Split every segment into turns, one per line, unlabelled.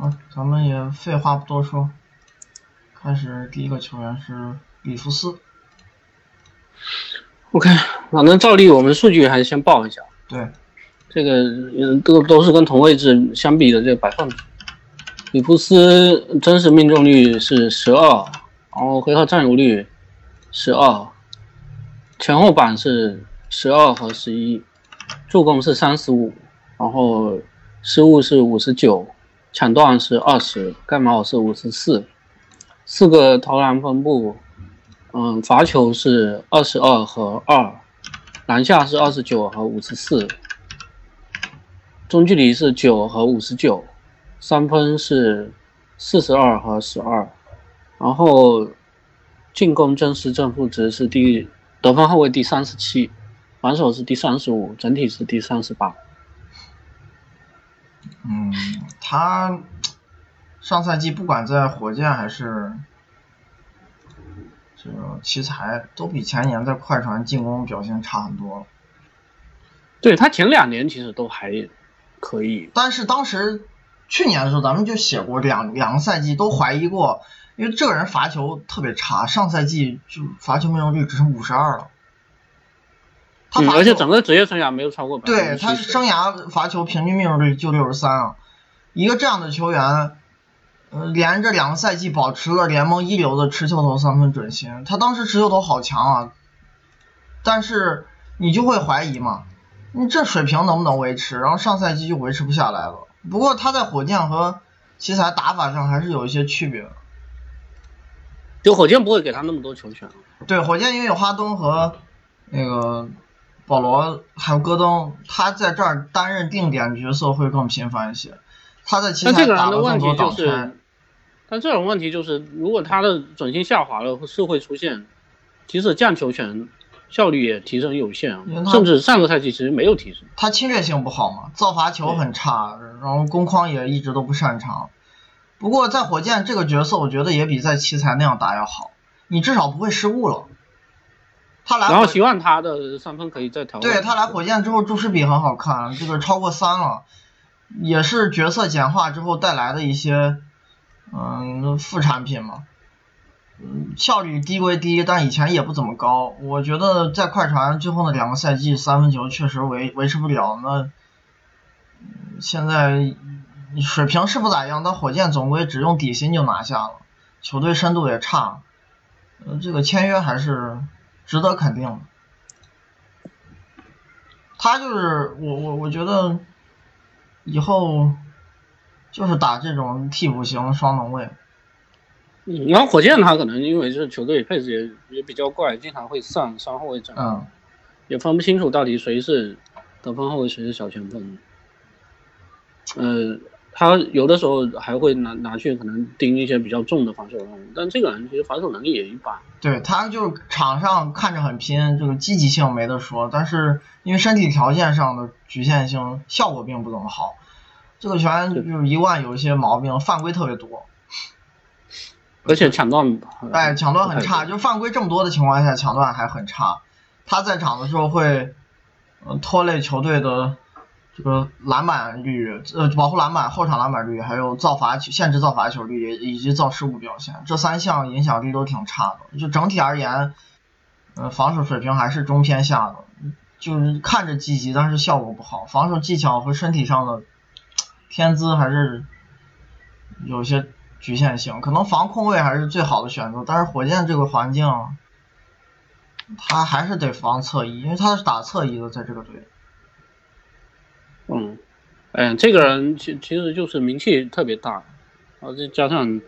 好，咱们也废话不多说，开始第一个球员是里弗斯。
OK，反正照例我们数据还是先报一下。
对，
这个嗯都都是跟同位置相比的这个摆放。里弗斯真实命中率是十二，然后回合占有率十二，前后板是十二和十一，助攻是三十五，然后失误是五十九，抢断是二十，盖帽是五十四，四个投篮分布，嗯，罚球是二十二和二，篮下是二十九和五十四，中距离是九和五十九，三分是四十二和十二，然后进攻真实正负值是第得分后卫第三十七，防守是第三十五，整体是第三十八。
嗯，他上赛季不管在火箭还是这个奇才，都比前年在快船进攻表现差很多了。
对他前两年其实都还可以，
但是当时去年的时候，咱们就写过两两个赛季都怀疑过，因为这个人罚球特别差，上赛季就罚球命中率只剩五十二了。他
而且整个职业生涯没有超过百分
对。他生涯罚球平均命中率就六十三啊，一个这样的球员，呃，连着两个赛季保持了联盟一流的持球投三分准心，他当时持球投好强啊，但是你就会怀疑嘛，你这水平能不能维持？然后上赛季就维持不下来了。不过他在火箭和奇才打法上还是有一些区别的。
就火箭不会给他那么多球权。
对，火箭因为有哈登和那个保罗还有戈登，他在这儿担任定点角色会更频繁一些。他在奇
但
才打
的问
了更多挡
题就是
拆，，
但这种问题就是，如果他的准心下滑了，是会出现，即使降球权，效率也提升有限甚至上个赛季其实没有提升。
他侵略性不好嘛，造罚球很差，然后攻框也一直都不擅长。不过在火箭这个角色，我觉得也比在奇才那样打要好，你至少不会失误了。他来
然后希望他的三分可以再调。
对他来火箭之后，注释比很好看，这个超过三了，也是角色简化之后带来的一些嗯副产品嘛。嗯，效率低归低，但以前也不怎么高。我觉得在快船最后那两个赛季，三分球确实维维持不了。那嗯现在水平是不咋样，但火箭总归只用底薪就拿下了，球队深度也差，呃，这个签约还是值得肯定的。他就是我我我觉得以后就是打这种替补型双能位，
嗯然后火箭他可能因为这球队配置也也比较怪，经常会上双后卫阵，
嗯，
也分不清楚到底谁是得分后卫，谁是小前锋。呃，他有的时候还会拿拿去可能盯一些比较重的防守任务，但这个人其实防守能力也一般。
对他就是场上看着很拼，这个积极性没得说，但是因为身体条件上的局限性，效果并不怎么好。这个球员就是一贯有一些毛病，犯规特别多，
而且抢断，呃
哎，抢断很差，就犯规这么多的情况下，抢断还很差。他在场的时候会，呃，拖累球队的这个篮板率，呃，保护篮板、后场篮板率，还有造罚球、限制造罚球率以及造失误表现，这三项影响力都挺差的。就整体而言，呃，防守水平还是中偏下的，就是看着积极，但是效果不好。防守技巧和身体上的天资还是有些局限性，可能防控卫还是最好的选择，但是火箭这个环境，他还是得防侧翼，因为他是打侧翼的，在这个队。
嗯，哎，这个人其其实就是名气特别大，然后再加上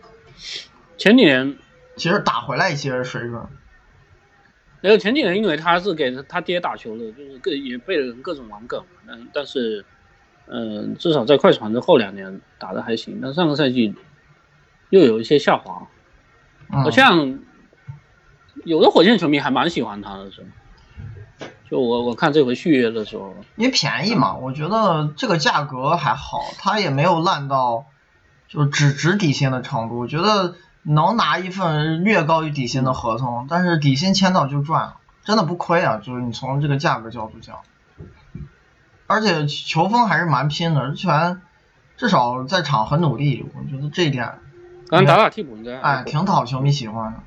前几年，
其实打回来一些水准，
没有前几年，因为他是给他爹打球的，就是各也被人各种玩梗，嗯，但是，嗯、至少在快船的后两年打的还行，但上个赛季又有一些下滑，
嗯
好，像有的火箭球迷还蛮喜欢他的，是吧？就我我看这回续约的时候，
因为便宜嘛，我觉得这个价格还好，他也没有烂到就只值底薪的程度，我觉得能拿一份略高于底薪的合同，但是底薪签到就赚了，真的不亏啊，就是你从这个价格角度讲，而且球风还是蛮拼的，而且至少在场很努力，我觉得这一点，
刚打打替补应该
哎，挺讨球迷喜欢的。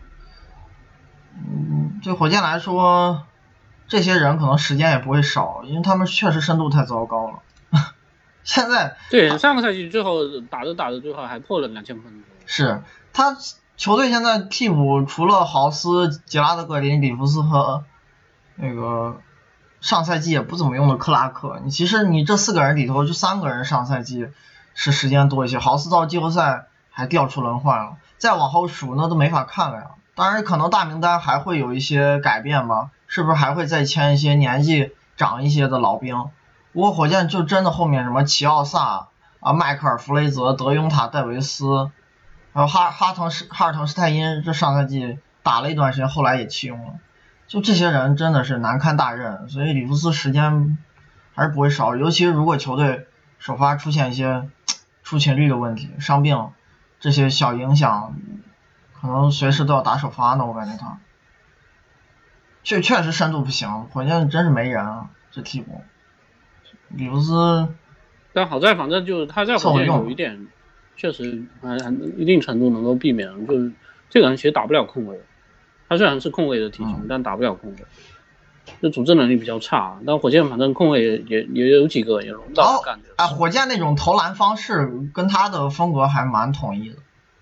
嗯，对火箭来说，这些人可能时间也不会少，因为他们确实深度太糟糕了。现在
对上个赛季最后打着打着最后还破了两千分。
是他球队现在替补除了豪斯、杰拉德格林、里弗斯和那个上赛季也不怎么用的克拉克，你其实你这四个人里头就三个人上赛季是时间多一些，豪斯到季后赛还掉出轮换了，再往后数那都没法看了呀。当然可能大名单还会有一些改变吧，是不是还会再签一些年纪长一些的老兵？不过火箭就真的后面什么齐奥萨啊、迈克尔弗雷泽、德庸塔戴维斯，还有哈哈滕施哈尔滕施泰因，这上赛季打了一段时间，后来也弃用了。就这些人真的是难堪大任，所以里弗斯时间还是不会少。尤其是如果球队首发出现一些 出勤率的问题、伤病这些小影响，可能随时都要打首发呢。我感觉他确确实深度不行，火箭真是没人啊，这替补。里弗斯，
但好在反正就是他在火箭有一点，确实还一定程度能够避免，就是这个人其实打不了控卫，他虽然是控卫的体型，但打不了控卫，就组织能力比较差。但火箭反正控卫也也也有几个也轮到干的。
哎，火箭那种投篮方式跟他的风格还蛮统一的，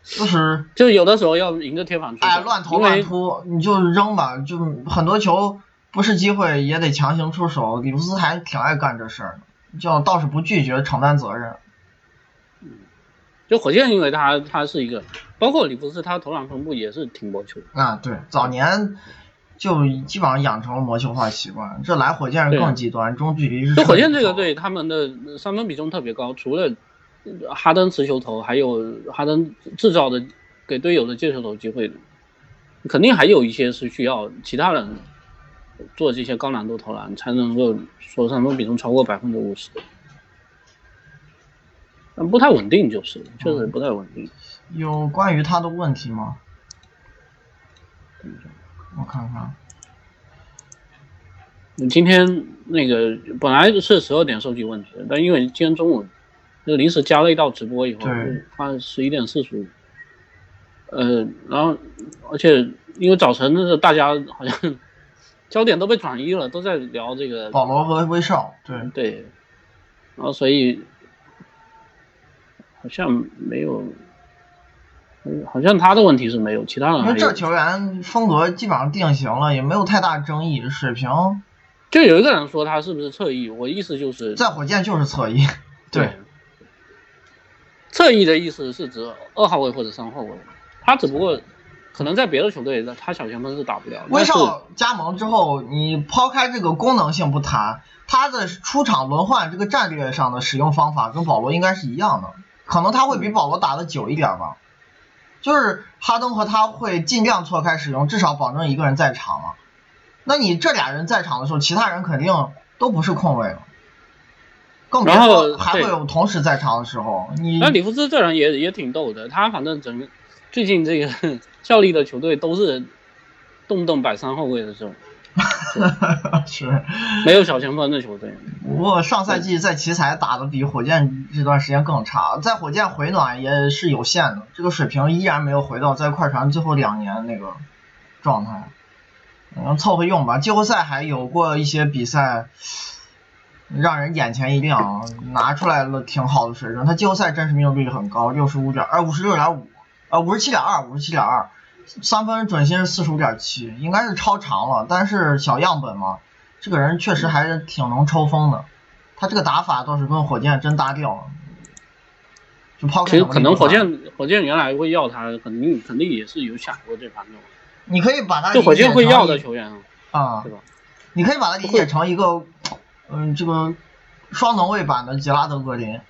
就是
就有的时候要迎着贴反
哎，乱投乱突，你就扔吧，就很多球。不是机会也得强行出手，里弗斯还挺爱干这事儿的，叫倒是不拒绝承担责任。
嗯，就火箭，因为他他是一个，包括里弗斯，他投篮分布也是挺魔球
啊。对，早年就基本上养成了魔球化习惯，这来火箭更极端，中距离是。
就火箭这个队，他们的三分比重特别高，除了哈登持球投，还有哈登制造的给队友的接球投机会，肯定还有一些是需要其他人。做这些高难度投篮才能够说三分比重超过百分之五十，嗯，不太稳定就是，确实不太稳定。
有关于他的问题吗？我看看。
你今天那个本来是十二点收集问题，但因为今天中午就临时加了一道直播以后，他十一点四十五。呃，然后而且因为早晨的时候大家好像。焦点都被转移了，都在聊这个
保罗和威少。对
对，然后所以好像没有，好像他的问题是没有，其他人
因为这球员风格基本上定型了，也没有太大争议，水平。
就有一个人说他是不是侧翼，我意思就是
在火箭就是侧翼。对，
侧翼的意思是指二号位或者三号位，他只不过。可能在别的球队，他小前锋是打不了。
威少加盟之后，你抛开这个功能性不谈，他的出场轮换这个战略上的使用方法跟保罗应该是一样的，可能他会比保罗打的久一点吧。就是哈登和他会尽量错开使用，至少保证一个人在场嘛。那你这俩人在场的时候，其他人肯定都不是控卫了，更别说还会有同时在场的时候。你
那里弗斯这人也也挺逗的，他反正整个最近这个。效力的球队都是动不动摆三后卫的这种，
是
没有小前锋的球队。
不过上赛季在奇才打的比火箭这段时间更差，在火箭回暖也是有限的，这个水平依然没有回到在快船最后两年那个状态。嗯，凑合用吧。季后赛还有过一些比赛让人眼前一亮，拿出来了挺好的水准。他季后赛真实命中率很高，六十五点，呃，五十六点五。呃，五十七点二，五十七点二，三分准心是四十五点七，应该是超长了。但是小样本嘛，这个人确实还是挺能抽风的。他这个打法倒是跟火箭真搭调。就抛开
其实可能火箭火箭原来会要他，肯定肯定也是有想过这方面。
你可以把他
就火箭会要的球员啊，对吧？
你可以把他理解成一个，嗯，这个双能卫版的杰拉德格林。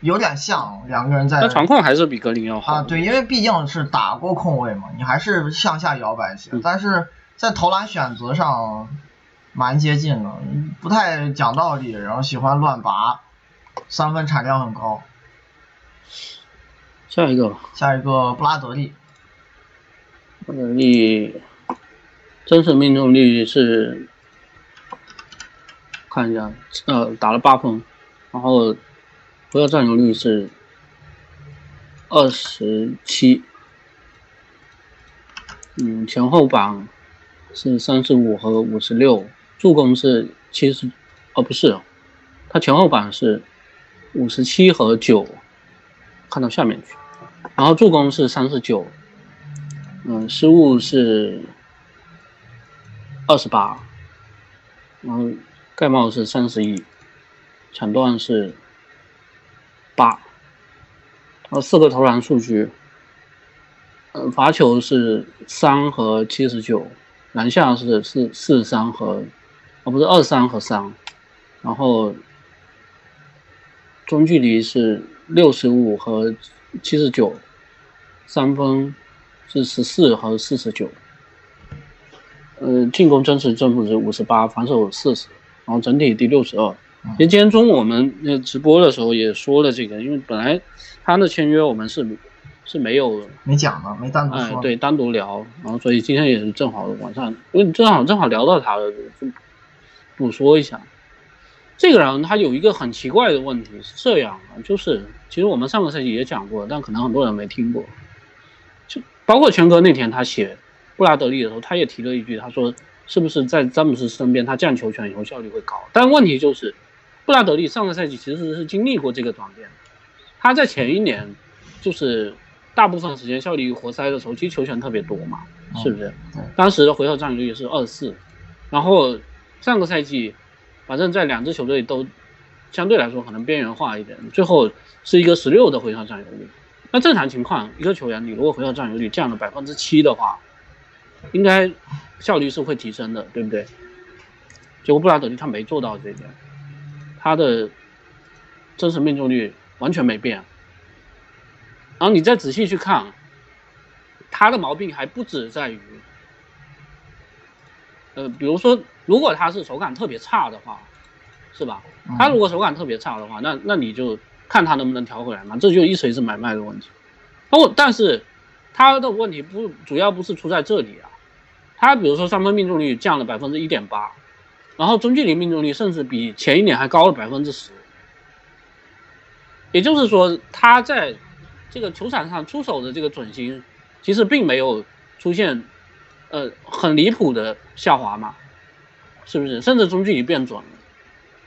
有点像两个人在，
那传控还是比格林要好
啊。对，因为毕竟是打过控卫嘛，你还是向下摇摆一些。但是在投篮选择上蛮接近的，不太讲道理，然后喜欢乱拔，三分产量很高。
下一个，
下一个布拉德利。
布拉德利真实命中率是，看一下，呃，打了八分，然后。不要占有率是二十七，嗯，前后榜是三十五和五十六，助攻是七十，哦不是，他前后榜是五十七和九，看到下面去，然后助攻是三十九，嗯，失误是二十八，然后盖帽是三十一，抢断是八，然后四个投篮数据，呃，罚球是三和七十九，篮下是四四三和，哦不是二三和三，然后中距离是六十五和七十九，三分是十四和四十九，呃，进攻真实正负值五十八，防守四十，然后整体第六十二。其实今天中午我们那直播的时候也说了这个，因为本来他的签约我们是是没有
没讲的，没单独说。
哎对单独聊，然后所以今天也是正好晚上，因为正好正好聊到他了，就补说一下。这个人他有一个很奇怪的问题是这样啊，就是其实我们上个赛季也讲过，但可能很多人没听过。就包括权哥那天他写布拉德利的时候，他也提了一句，他说是不是在詹姆斯身边他降球权以后效率会高？但问题就是布拉德利上个赛季其实是经历过这个转变，他在前一年就是大部分时间效力于活塞的时候，其实球权特别多嘛，是不是？
对
当时的回合占有率是二十四，然后上个赛季，反正在两支球队都相对来说可能边缘化一点，最后是一个十六的回合占有率。那正常情况，一个球员你如果回合占有率降了百分之七的话，应该效率是会提升的，对不对？结果布拉德利他没做到这一点，他的真实命中率完全没变。然后你再仔细去看，他的毛病还不止在于，呃，比如说，如果他是手感特别差的话，是吧？他如果手感特别差的话，那那你就看他能不能调回来嘛，这就一锤子买卖的问题。哦，但是他的问题不主要不是出在这里啊，他比如说三分命中率降了百分之一点八，然后中距离命中率甚至比前一年还高了百分之十，也就是说他在这个球场上出手的这个准心，其实并没有出现呃很离谱的下滑嘛，是不是？甚至中距离变准了，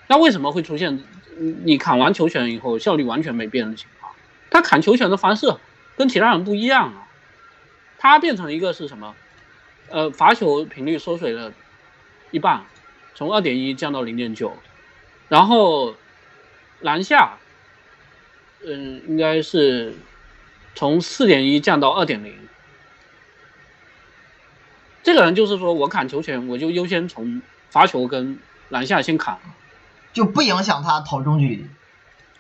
那为什么会出现你砍完球权以后效率完全没变的情况？他砍球权的方式跟其他人不一样啊，他变成一个是什么？呃，罚球频率缩水了一半，从二点一降到零点九，然后篮下，嗯，应该是从四点一降到二点零。这个人就是说我砍球权，我就优先从罚球跟篮下先砍。
就不影响他投中距离。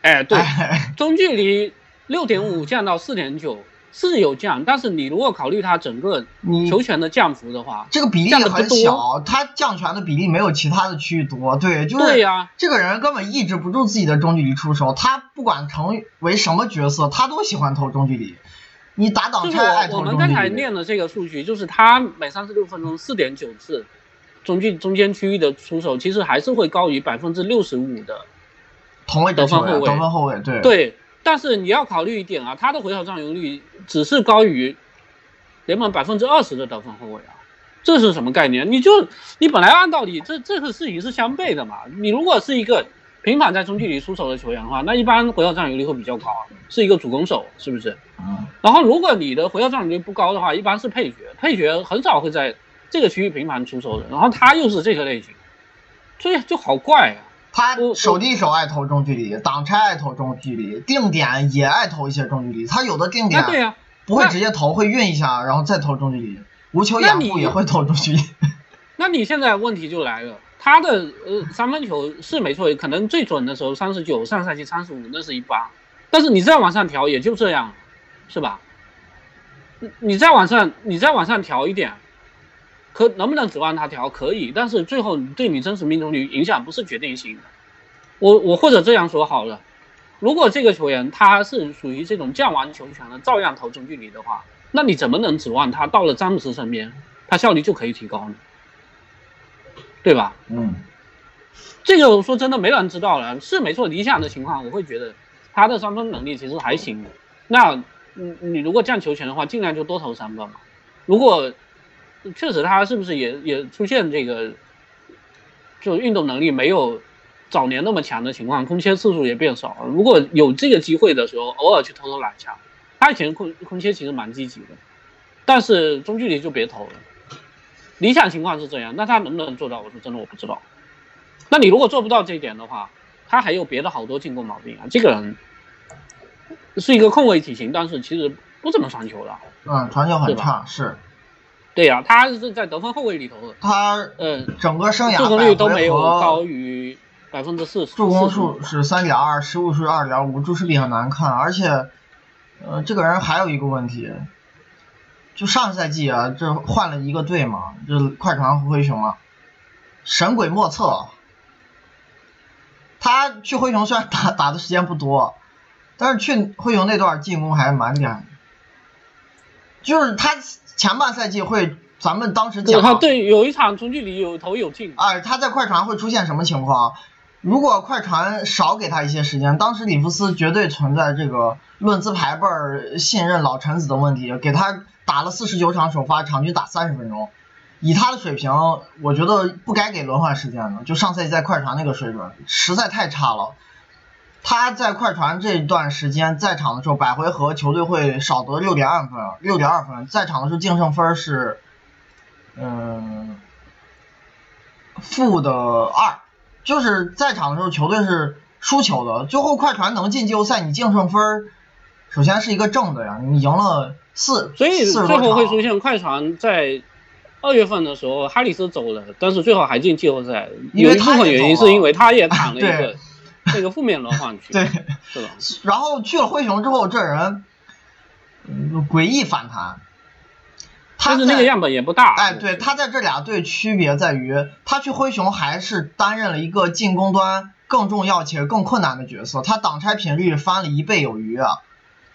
哎，对，
哎，
中距离六点五降到四点九是有降，但是你如果考虑它整个
你
球权的降幅的话，
这个比例很小，他降权的比例没有其他的区域多。对，就是
对呀、
这个人根本抑制不住自己的中距离出手，他不管成为什么角色，他都喜欢投中距离。你打挡
就是
拆爱
我我们刚
投中距离，
才念的这个数据，就是他每三十六分钟四点九次中距中间区域的出手，其实还是会高于百分之六十五的。
同位
得分后卫
得分后卫，对，
对，但是你要考虑一点啊，他的回合占有率只是高于联盟百分之二十的得分后卫啊，这是什么概念？你就你本来按道理这这个事情是相悖的嘛。你如果是一个频繁在中距离出手的球员的话，那一般回合占有率会比较高，是一个主攻手，是不是？然后如果你的回合占有率不高的话，一般是配角，配角很少会在这个区域频繁出手的，然后他又是这个类型，所以就好怪啊。
他手递手爱投中距离，挡拆爱投中距离，定点也爱投一些中距离。他有的定点
对呀、
不会直接投，会运一下，然后再投中距离。无球掩护也会投中距离。
那你现在问题就来了，他的呃三分球是没错，可能最准的时候三十九，上赛季三十五，那是一八，但是你再往上调也就这样，是吧？你你再往上，你再往上调一点，可能不能指望他调？可以，但是最后对你真实命中率影响不是决定性的。我我或者这样说好了，如果这个球员他是属于这种降完球权了照样投中距离的话，那你怎么能指望他到了詹姆斯身边，他效率就可以提高呢？对吧？
嗯，
这个我说真的没人知道了，是没错。理想的情况，我会觉得他的三分能力其实还行。那你你如果降球权的话，尽量就多投三分嘛。如果确实他是不是也也出现这个，就运动能力没有早年那么强的情况，空切次数也变少了。如果有这个机会的时候，偶尔去投投篮下，他以前空空切其实蛮积极的，但是中距离就别投了。理想情况是这样，那他能不能做到？我说真的，我不知道。那你如果做不到这一点的话，他还有别的好多进攻毛病啊。这个人是一个控卫体型，但是其实不怎么传球的。
嗯，传球很差，是。
对呀，他是在得分后卫里头的，
他
呃，
整个生涯
助攻率都没有高于百分之四十。
助攻数是三点二，失误是二点五，注视力很难看，而且，呃，这个人还有一个问题。就上赛季啊，这换了一个队嘛，这快船和灰熊啊，神鬼莫测。他去灰熊虽然打打的时间不多，但是去灰熊那段进攻还蛮厉害。就是他前半赛季会，咱们当时讲，
他对有一场中距离有投有进。
哎，他在快船会出现什么情况？如果快船少给他一些时间，当时里弗斯绝对存在这个论资排辈、信任老臣子的问题，给他打了四十九场首发，场均打三十分钟，以他的水平，我觉得不该给轮换时间的。就上赛季在快船那个水准，实在太差了。他在快船这段时间在场的时候，百回合球队会少得六点二分，六点二分，在场的时候净胜分是，嗯，负的二。就是在场的时候，球队是输球的。最后快船能进季后赛，你净胜分首先是一个正的呀，你赢了四，
所以最后会出现快船在二月份的时候，哈里斯走了，但是最后还进季后赛。有一部分原因是因为他也躺了一个 那个负面轮换去，
对，
是吧？
然后去了灰熊之后，这人诡异反弹。
他是那个样本也不大。
哎，对他在这俩队区别在于，他去灰熊还是担任了一个进攻端更重要且更困难的角色，他挡拆频率翻了一倍有余，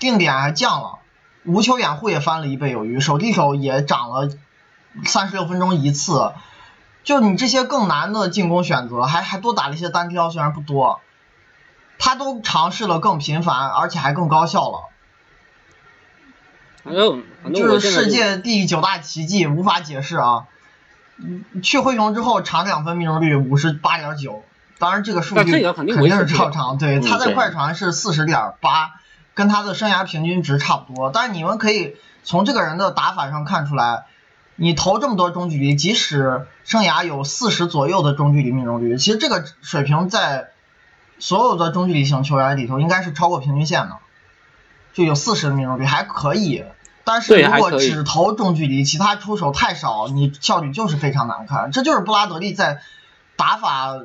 定点还降了，无球掩护也翻了一倍有余，手递手也涨了三十六分钟一次，就你这些更难的进攻选择，还还多打了一些单挑，虽然不多，他都尝试了更频繁，而且还更高效了。
反正
就是世界第九大奇迹，无法解释啊！去灰熊之后，长两分命中率五十八点九，当然这个数据肯定是超长。对，他在快船是四十点八，跟他的生涯平均值差不多。但是你们可以从这个人的打法上看出来，你投这么多中距离，即使生涯有四十左右的中距离命中率，其实这个水平在所有的中距离型球员里头应该是超过平均线的。就有四十的命中率还可以，但是如果只投中距离，其他出手太少，你效率就是非常难看。这就是布拉德利在打法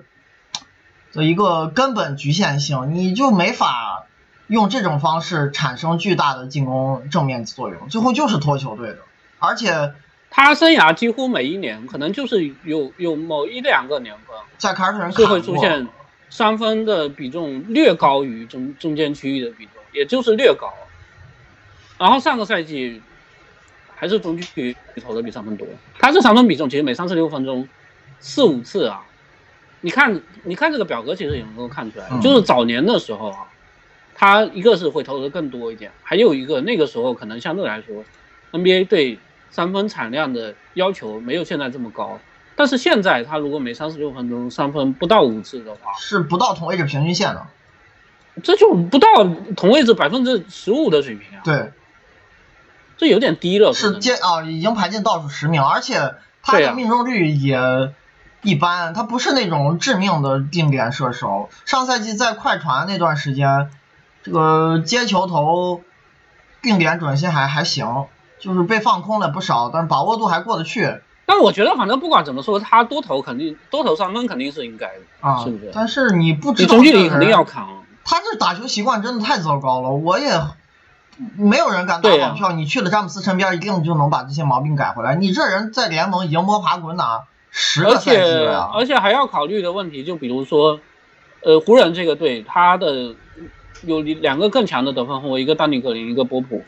的一个根本局限性，你就没法用这种方式产生巨大的进攻正面作用，最后就是拖球队的。而且
他生涯几乎每一年，可能就是有有某一两个年份，
在凯尔特人
就会出现三分的比重略高于中中间区域的比重。也就是略高，然后上个赛季还是中距离投的比三分多。他这三分比重其实每三十六分钟四五次啊，你看你看这个表格其实也能够看出来，就是早年的时候啊，他一个是会投的更多一点，还有一个那个时候可能相对来说 NBA 对三分产量的要求没有现在这么高，但是现在他如果每三十六分钟三分不到五次的话，
是不到同位置平均线的。
这就不到同位置百分之十五的水平啊！
对，
这有点低了。
是接啊，已经排进倒数十名，而且他的命中率也一般，他不是那种致命的定点射手。上赛季在快船那段时间，这个接球投定点准心还还行，就是被放空了不少，但是把握度还过得去。
但我觉得，反正不管怎么说，他多投肯定多投三分肯定是应该的
啊，
是不是？
但是你不知
道中距离肯定要扛。
他这打球习惯真的太糟糕了，我也没有人敢打保票。你去了詹姆斯身边，一定就能把这些毛病改回来。你这人在联盟已经摸爬滚打十个赛季了呀！
而且还要考虑的问题，就比如说，呃，湖人这个队，他的有两个更强的得分后卫，一个丹尼格林，一个波普。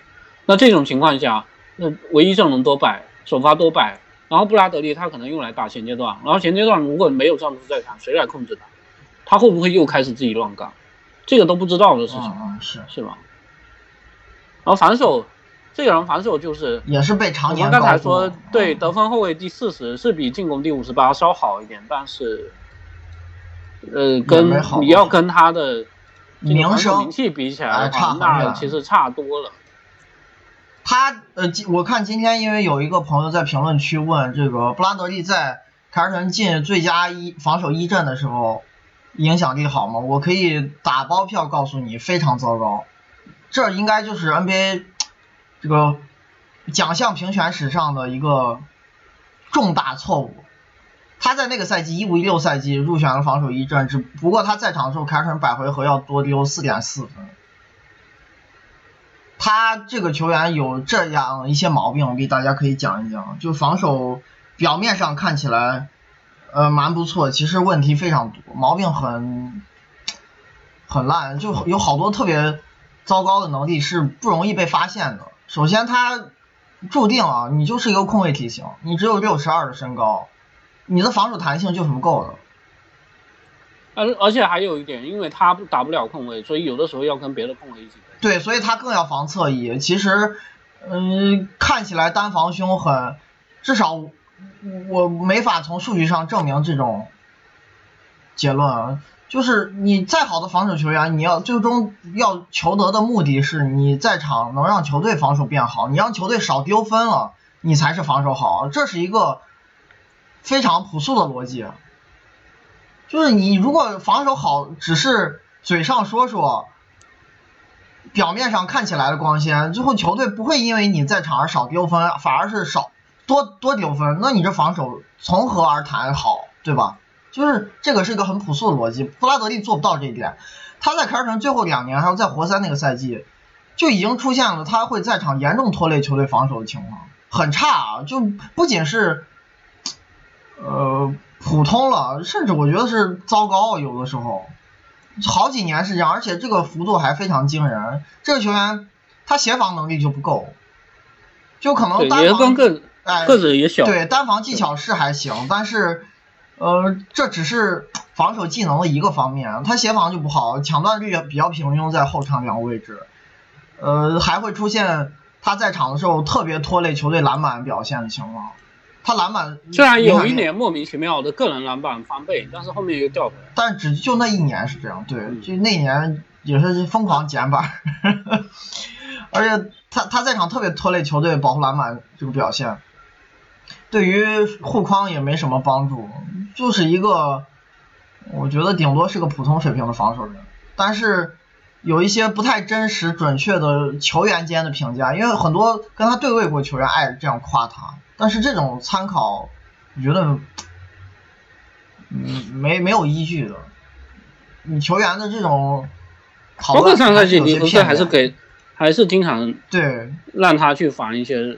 那这种情况下，那唯一阵容多败，首发多败，然后布拉德利他可能用来打前阶段，然后前阶段如果没有詹姆斯在场，谁来控制他？他会不会又开始自己乱干？这个都不知道的事情，
是
是吧？然后防守，这个人防守就是
也是被常
我
年
们刚才说，对
嗯
得分后卫第四十是比进攻第五十八稍好一点，但是，呃，跟你要跟他的这个
名声
名气比起
哎
来的话，那其实差多了。
他呃，我看今天因为有一个朋友在评论区问这个布拉德利在凯尔特人进最佳一防守一阵的时候影响力好吗？我可以打包票告诉你，非常糟糕。这应该就是 NBA 这个奖项评选史上的一个重大错误。他在那个赛季一五一六赛季入选了防守一阵，只不过他在场的时候凯尔特人百回合要多丢四点四分。他这个球员有这样一些毛病，我给大家可以讲一讲。就防守表面上看起来，呃，蛮不错，其实问题非常多，毛病很很烂，就有好多特别糟糕的能力是不容易被发现的。首先，他注定啊，你就是一个控卫体型，你只有六十二的身高，你的防守弹性就是不够的。
而而且还有一点，因为他打不了控卫，所以有的时候要跟别的控卫一起。
对，所以他更要防侧翼。其实，嗯，看起来单防凶狠，至少我没法从数据上证明这种结论啊。就是你再好的防守球员，你要最终要求得的目的是你在场能让球队防守变好，你让球队少丢分了，你才是防守好。这是一个非常朴素的逻辑。就是你如果防守好，只是嘴上说说，表面上看起来的光鲜，最后球队不会因为你在场上少丢分，反而是少多多丢分，那你这防守从何而谈好，对吧？就是这个是一个很朴素的逻辑，布拉德利做不到这一点。他在凯尔特人最后两年，还有在活塞那个赛季，就已经出现了他会在场严重拖累球队防守的情况，很差啊！就不仅是呃普通了，甚至我觉得是糟糕，有的时候。好几年是这样，而且这个幅度还非常惊人。这个球员他协防能力就不够，就可能，单防
个
哎
个子也小。
对单防技巧是还行，但是呃这只是防守技能的一个方面，他协防就不好，抢断率也比较平庸在后场两个位置，呃还会出现他在场的时候特别拖累球队篮板表现的情况。他篮板
虽然有一年莫名其妙的个人篮板翻倍，但是后面又掉回来。
但只就那一年是这样，对，
嗯
就那一年也是疯狂减板，而且他他在场特别拖累球队保护篮板这个表现，对于护框也没什么帮助，就是一个我觉得顶多是个普通水平的防守人，但是有一些不太真实准确的球员间的评价，因为很多跟他对位过球员爱这样夸他，但是这种参考我觉得。嗯，没没有依据的。你球员的这种讨
包括
论，
上赛季
有些
尼福斯还是给，还是经常
对，
让他去防一些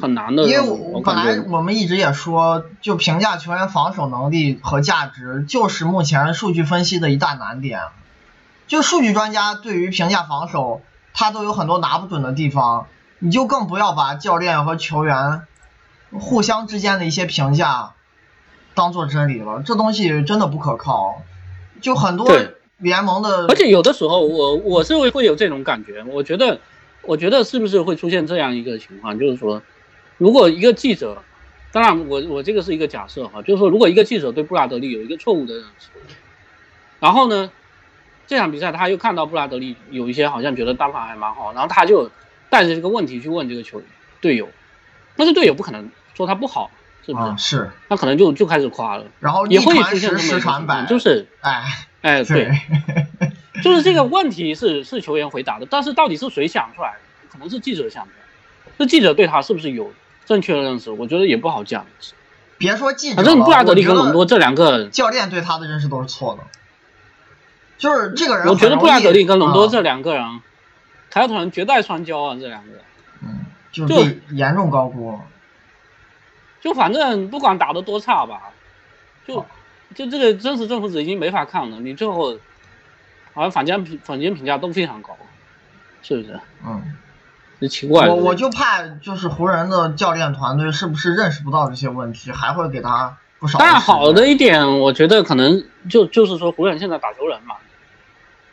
很难的
因为。我本来我们一直也说，就评价球员防守能力和价值，就是目前数据分析的一大难点。就数据专家对于评价防守，他都有很多拿不准的地方，你就更不要把教练和球员互相之间的一些评价当做真理了，这东西真的不可靠。就很多联盟的，
而且有的时候我我是会会有这种感觉，我觉得我觉得是不是会出现这样一个情况，就是说，如果一个记者，当然我我这个是一个假设哈，就是说如果一个记者对布拉德利有一个错误的认识，然后呢，这场比赛他又看到布拉德利有一些好像觉得单防还蛮好，然后他就带着这个问题去问这个球队友，但是队友不可能说他不好，是不是？
啊是，
他可能就就开始夸了，
然后
也会出现这么一
传
就是
哎，
哎对
对，
就是这个问题是是球员回答的，但是到底是谁想出来的？可能是记者想的。这记者对他是不是有正确的认识？我觉得也不好讲。
别说记者
反，正布拉德利跟隆多这两个，
教练对他的认识都是错的，就是这个人
我觉得布拉德利跟隆多这
啊
两个人，凯尔特人绝代双骄啊，这两个人。
嗯，就
就
被严重高估了。
就反正不管打得多差吧，就就这个真实正负值已经没法看了。你最后好像坊间评坊间评价都非常高，是不是？
嗯，
这奇怪。
我我就怕就是湖人的教练团队是不是认识不到这些问题，还会给他不少。
当然好的一点，我觉得可能就就是说湖人现在打球人嘛，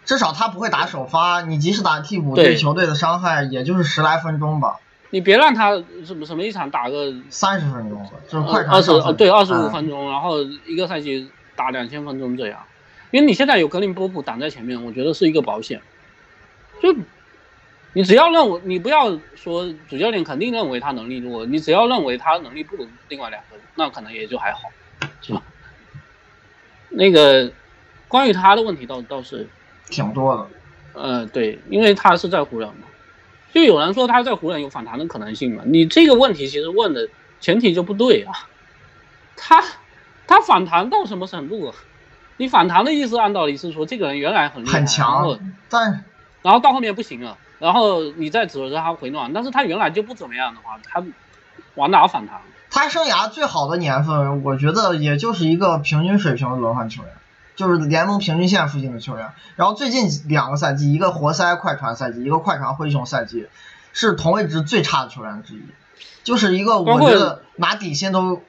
至少他不会打首发，你即使打替补，
对
对球队的伤害也就是十来分钟吧，
你别让他什么什么一场打个
三十分钟，就是快船
二十对二十五
嗯
分钟，然后一个赛季打两千分钟这样，因为你现在有格林波普挡在前面，我觉得是一个保险。就你只要认为你不要说主教练肯定认为他能力弱，你只要认为他能力不如另外两个，那可能也就还好，是吧？那个关于他的问题倒倒是
挺多的。
呃，对，因为他是在湖人嘛，就有人说他在湖人有反弹的可能性嘛。你这个问题其实问的前提就不对啊，他他反弹到什么程度啊？你反弹的意思按道理是说这个人原来很厉害，
很强，但
然后到后面不行了，然后你再指着他回暖，但是他原来就不怎么样的话，他往哪反弹？
他生涯最好的年份，我觉得也就是一个平均水平的轮换球员，就是联盟平均线附近的球员。然后最近两个赛季，一个活塞快船赛季，一个快船灰熊赛季，是同位置最差的球员之一，就是一个我觉得拿底薪都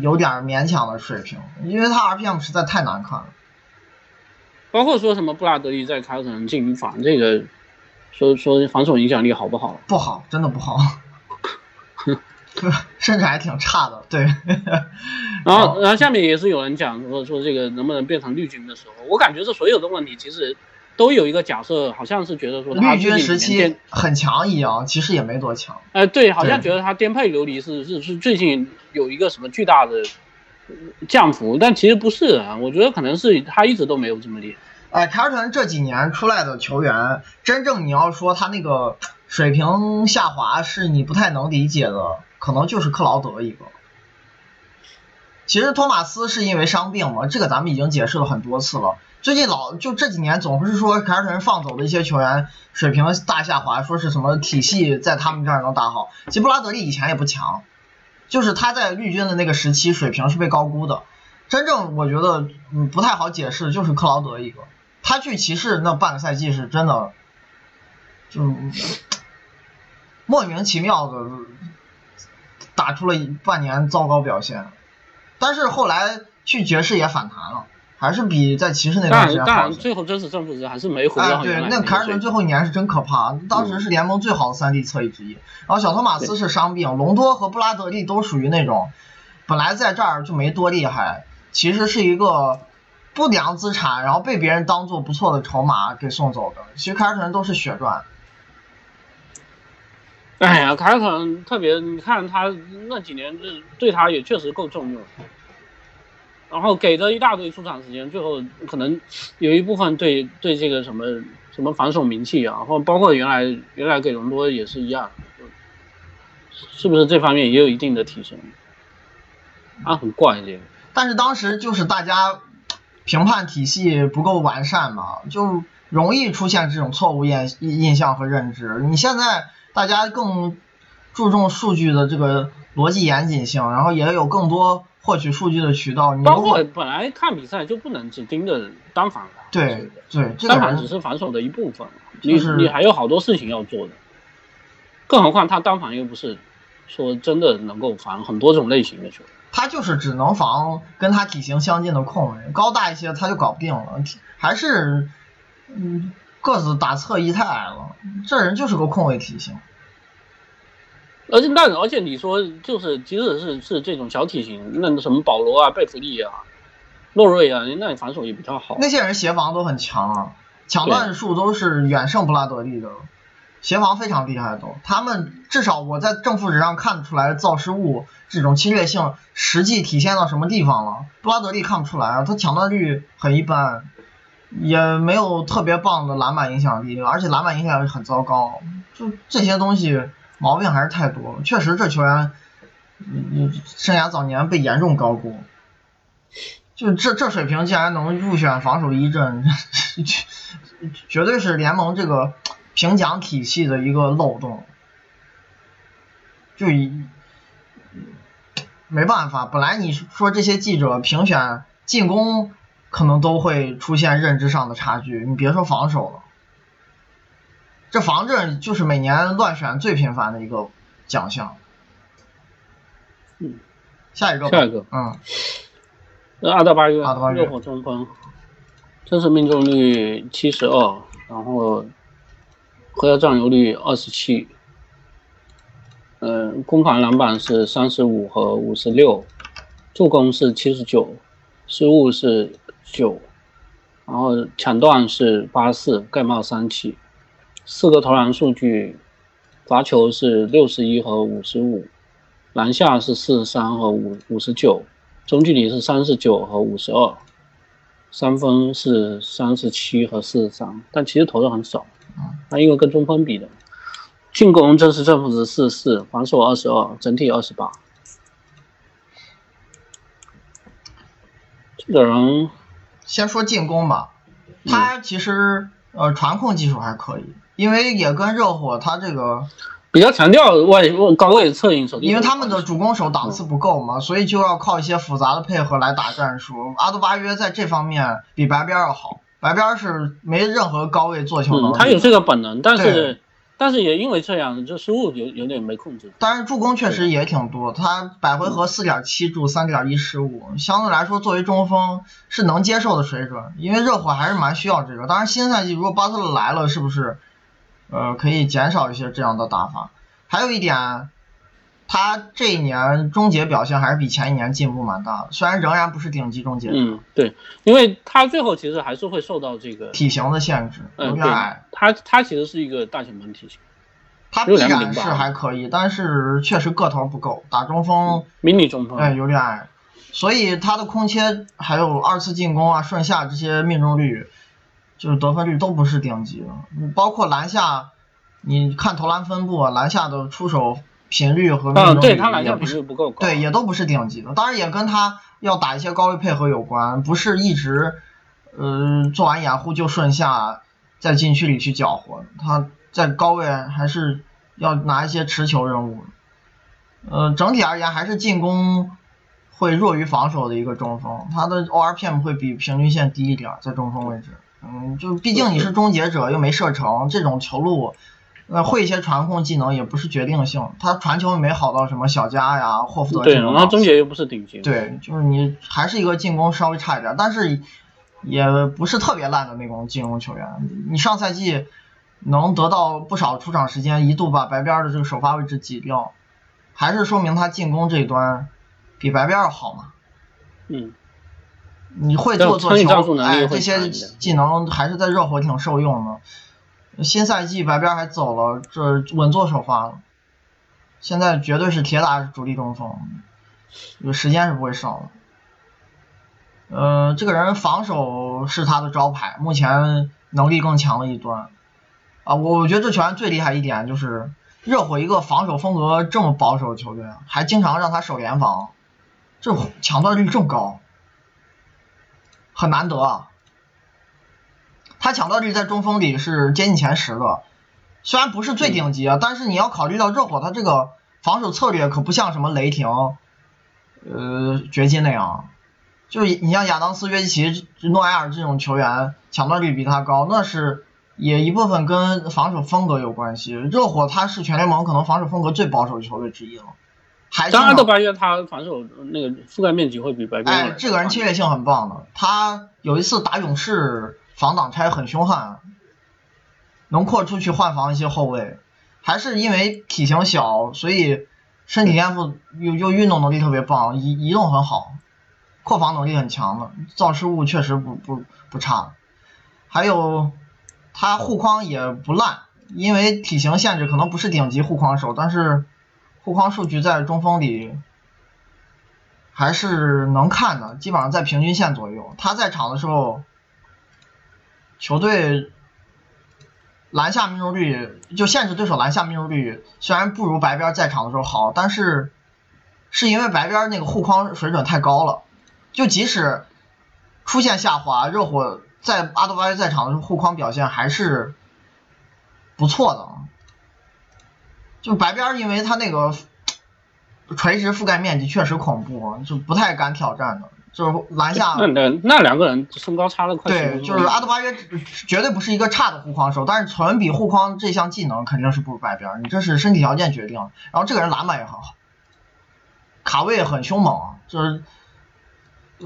有点勉强的水平，因为他 RPM 实在太难看了。
包括说什么布拉德利在凯尔特人进行防这个，说说防守影响力好不好？
不好，真的不好，甚至还挺差的。对，
然后，然后下面也是有人讲说说这个能不能变成绿军的时候，我感觉这所有的问题其实都有一个假设，好像是觉得说他
绿军时期很强一样，其实也没多强。
呃，对，好像觉得他颠沛流离是是是最近有一个什么巨大的呃降幅，但其实不是啊，我觉得可能是他一直都没有这么厉害。
哎，凯尔特人这几年出来的球员，真正你要说他那个水平下滑是你不太能理解的，可能就是克劳德一个。其实托马斯是因为伤病嘛，这个咱们已经解释了很多次了。最近老就这几年总是说凯尔特人放走的一些球员水平大下滑，说是什么体系在他们这儿能打好。其实布拉德利以前也不强，就是他在绿军的那个时期水平是被高估的。真正我觉得嗯不太好解释，就是克劳德一个。他去骑士那半个赛季是真的，就莫名其妙的打出了一半年糟糕表现，但是后来去爵士也反弹了，还是比在骑士那段时间好。
最后真实正负值还是没回
哎，对那凯尔特人最后一年是真可怕，当时是联盟最好的三 D 侧翼之一。然后小托马斯是伤病，隆多和布拉德利都属于那种本来在这儿就没多厉害，其实是一个不良资产，然后被别人当做不错的筹码给送走的。其实凯尔特人都是血赚，
哎呀，凯尔特人特别，你看他那几年，这对他也确实够重用，然后给的一大堆出场时间，最后可能有一部分对对这个什么什么防守名气啊，或包括原来原来给隆多也是一样，是不是这方面也有一定的提升？啊，很怪这个。
但是当时就是大家评判体系不够完善嘛，就容易出现这种错误印印象和认知。你现在大家更注重数据的这个逻辑严谨性，然后也有更多获取数据的渠道。你
包括本来看比赛就不能只盯着单防了，
对对
单防只是防守的一部分，
就是
你你还有好多事情要做的，更何况他单防又不是说真的能够防很多种类型的球员。
他就是只能防跟他体型相近的控卫，高大一些他就搞不定了，还是嗯个子打侧翼太矮了，这人就是个控卫体型。
而且那而且你说就是即使是是这种小体型，那什么保罗啊、贝弗利啊、洛瑞啊，那你防守也比较好。
那些人协防都很强啊，抢断数都是远胜布拉德利的，协防非常厉害都。他们至少我在正负值上看出来造失误这种侵略性实际体现到什么地方了。布拉德利看不出来啊，他抢断率很一般，也没有特别棒的篮板影响力，而且篮板影响力很糟糕。就这些东西毛病还是太多了。确实这球员，生涯早年被严重高估。就这这水平竟然能入选防守一阵，绝对是联盟这个评奖体系的一个漏洞。就一没办法，本来你说这些记者评选进攻可能都会出现认知上的差距，你别说防守了，这防阵就是每年乱选最频繁的一个奖项。
嗯，
下一个，
下一个，
嗯。
那阿德巴约
阿德巴约
热火中锋，真实命中率七十二，然后回合占有率二十七，嗯，攻防篮板是三十五和五十六，助攻是七十九，失误是九，然后抢断是八四，盖帽三七，四个投篮数据，罚球是六十一和五十五，篮下是四十三和五五十九，中距离是三十九和五十二。三分是三十七和四十三，但其实投的很少。那因为跟中锋比的，进攻真实正负值四十四，防守二十二，整体二十八。这个人
先说进攻吧，他其实呃传控技术还可以，因为也跟热火他这个。
比较强调外高位策应手，
因为他们的主攻手档次不够嘛，所以就要靠一些复杂的配合来打战术。阿杜巴约在这方面比白边要好，白边是没任何高位做球能力，
他有这个本能，但是但是也因为这样，这失误有有点没控制。
但是助攻确实也挺多，他百回合四点七助，三点一失误，相对来说作为中锋是能接受的水准。因为热火还是蛮需要这个，当然新赛季如果巴特勒来了，是不是？呃，可以减少一些这样的打法。还有一点，他这一年终结表现还是比前一年进步蛮大的，虽然仍然不是顶级终结。
嗯，对，因为他最后其实还是会受到这个
体型的限制，有点矮。
他他其实是一个大前锋体型，
他必然是还可以，但是确实个头不够，打中锋
迷你中锋，
哎，有点矮，所以他的空切还有二次进攻啊、顺下这些命中率。就是得分率都不是顶级的，包括篮下，你看投篮分布，篮下的出手频率和命中率
也不是
不
够高，
对，也都不是顶级的。当然也跟他要打一些高位配合有关，不是一直，呃，做完掩护就顺下，在禁区里去搅和，他在高位还是要拿一些持球任务。呃，整体而言还是进攻会弱于防守的一个中锋，他的 ORPM 会比平均线低一点，在中锋位置。嗯，就毕竟你是终结者，又没射程，这种球路，呃，会一些传控技能也不是决定性。他传球也没好到什么小加呀、霍福德这种。
对，然后终结又不是顶级。
对，就是你还是一个进攻稍微差一点，但是也不是特别烂的那种进攻球员。你上赛季能得到不少出场时间，一度把白边的这个首发位置挤掉，还是说明他进攻这一端比白边要好嘛？
嗯。
你会做做球，哎，这些技能还是在热火挺受用的。新赛季白边还走了，这稳坐首发了。现在绝对是铁打主力中锋，有时间是不会少的。呃，这个人防守是他的招牌，目前能力更强的一端。啊，我我觉得这球员最厉害一点就是，热火一个防守风格这么保守的球队，还经常让他守联防，这抢断率这么高。很难得啊，他抢断率在中锋里是接近前十的，虽然不是最顶级啊，但是你要考虑到热火他这个防守策略可不像什么雷霆、呃掘金那样，就你像亚当斯、约基奇、诺埃尔这种球员抢断率比他高，那是也一部分跟防守风格有关系。热火他是全联盟可能防守风格最保守的球队之一了。
当然，的白月他防守那个覆盖面积会比白边。
哎，这个人侵略性很棒的。他有一次打勇士防挡拆很凶悍，能扩出去换防一些后卫。还是因为体型小，所以身体天赋又又运动能力特别棒，移移动很好，扩防能力很强的，造失误确实不不不差。还有他护框也不烂，因为体型限制可能不是顶级护框手，但是。护框数据在中锋里还是能看的，基本上在平均线左右。他在场的时候，球队篮下命中率就限制对手篮下命中率，虽然不如白边在场的时候好，但是是因为白边那个护框水准太高了。就即使出现下滑，热火在阿德巴约在场的时候护框表现还是不错的。就白边，因为他那个垂直覆盖面积确实恐怖，就不太敢挑战的。就是篮下
那那那两个人身高差了快。
对，就是阿德巴约绝对不是一个差的护框手，但是纯比护框这项技能肯定是不如白边。你这是身体条件决定。然后这个人篮板也很好，卡位也很凶猛，就是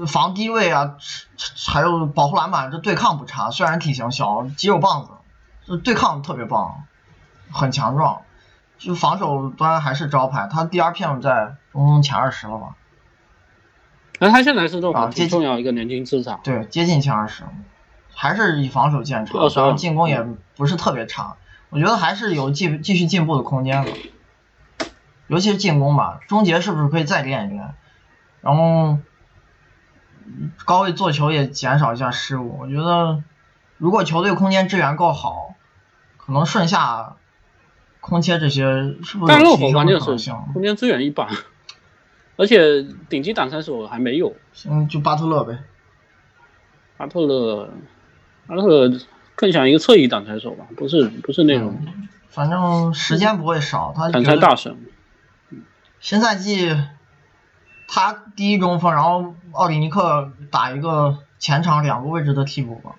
防低位啊，还有保护篮板，这对抗不差。虽然体型小，肌肉棒子，这对抗特别棒，很强壮。就防守端还是招牌，他 DRPM 在中锋前二十了吧？
那他现在是这种
啊
挺重要一个年轻资产。
对，接近前二十，还是以防守见长，然后进攻也不是特别差。我觉得还是有继继续进步的空间的，尤其是进攻吧，终结是不是可以再练一练？然后嗯高位做球也减少一下失误。我觉得如果球队空间支援够好，可能顺下空切这些是不是
但热
有提升
火关键是？空间资源一般，而且顶级挡拆手还没有。
嗯，就巴特勒呗。
巴特勒，巴特勒更像一个侧翼挡拆手吧，不是不是那种
反正时间不会少，他
挡拆大神。
新赛季他第一中锋，然后奥里尼克打一个前场两个位置的替补吧。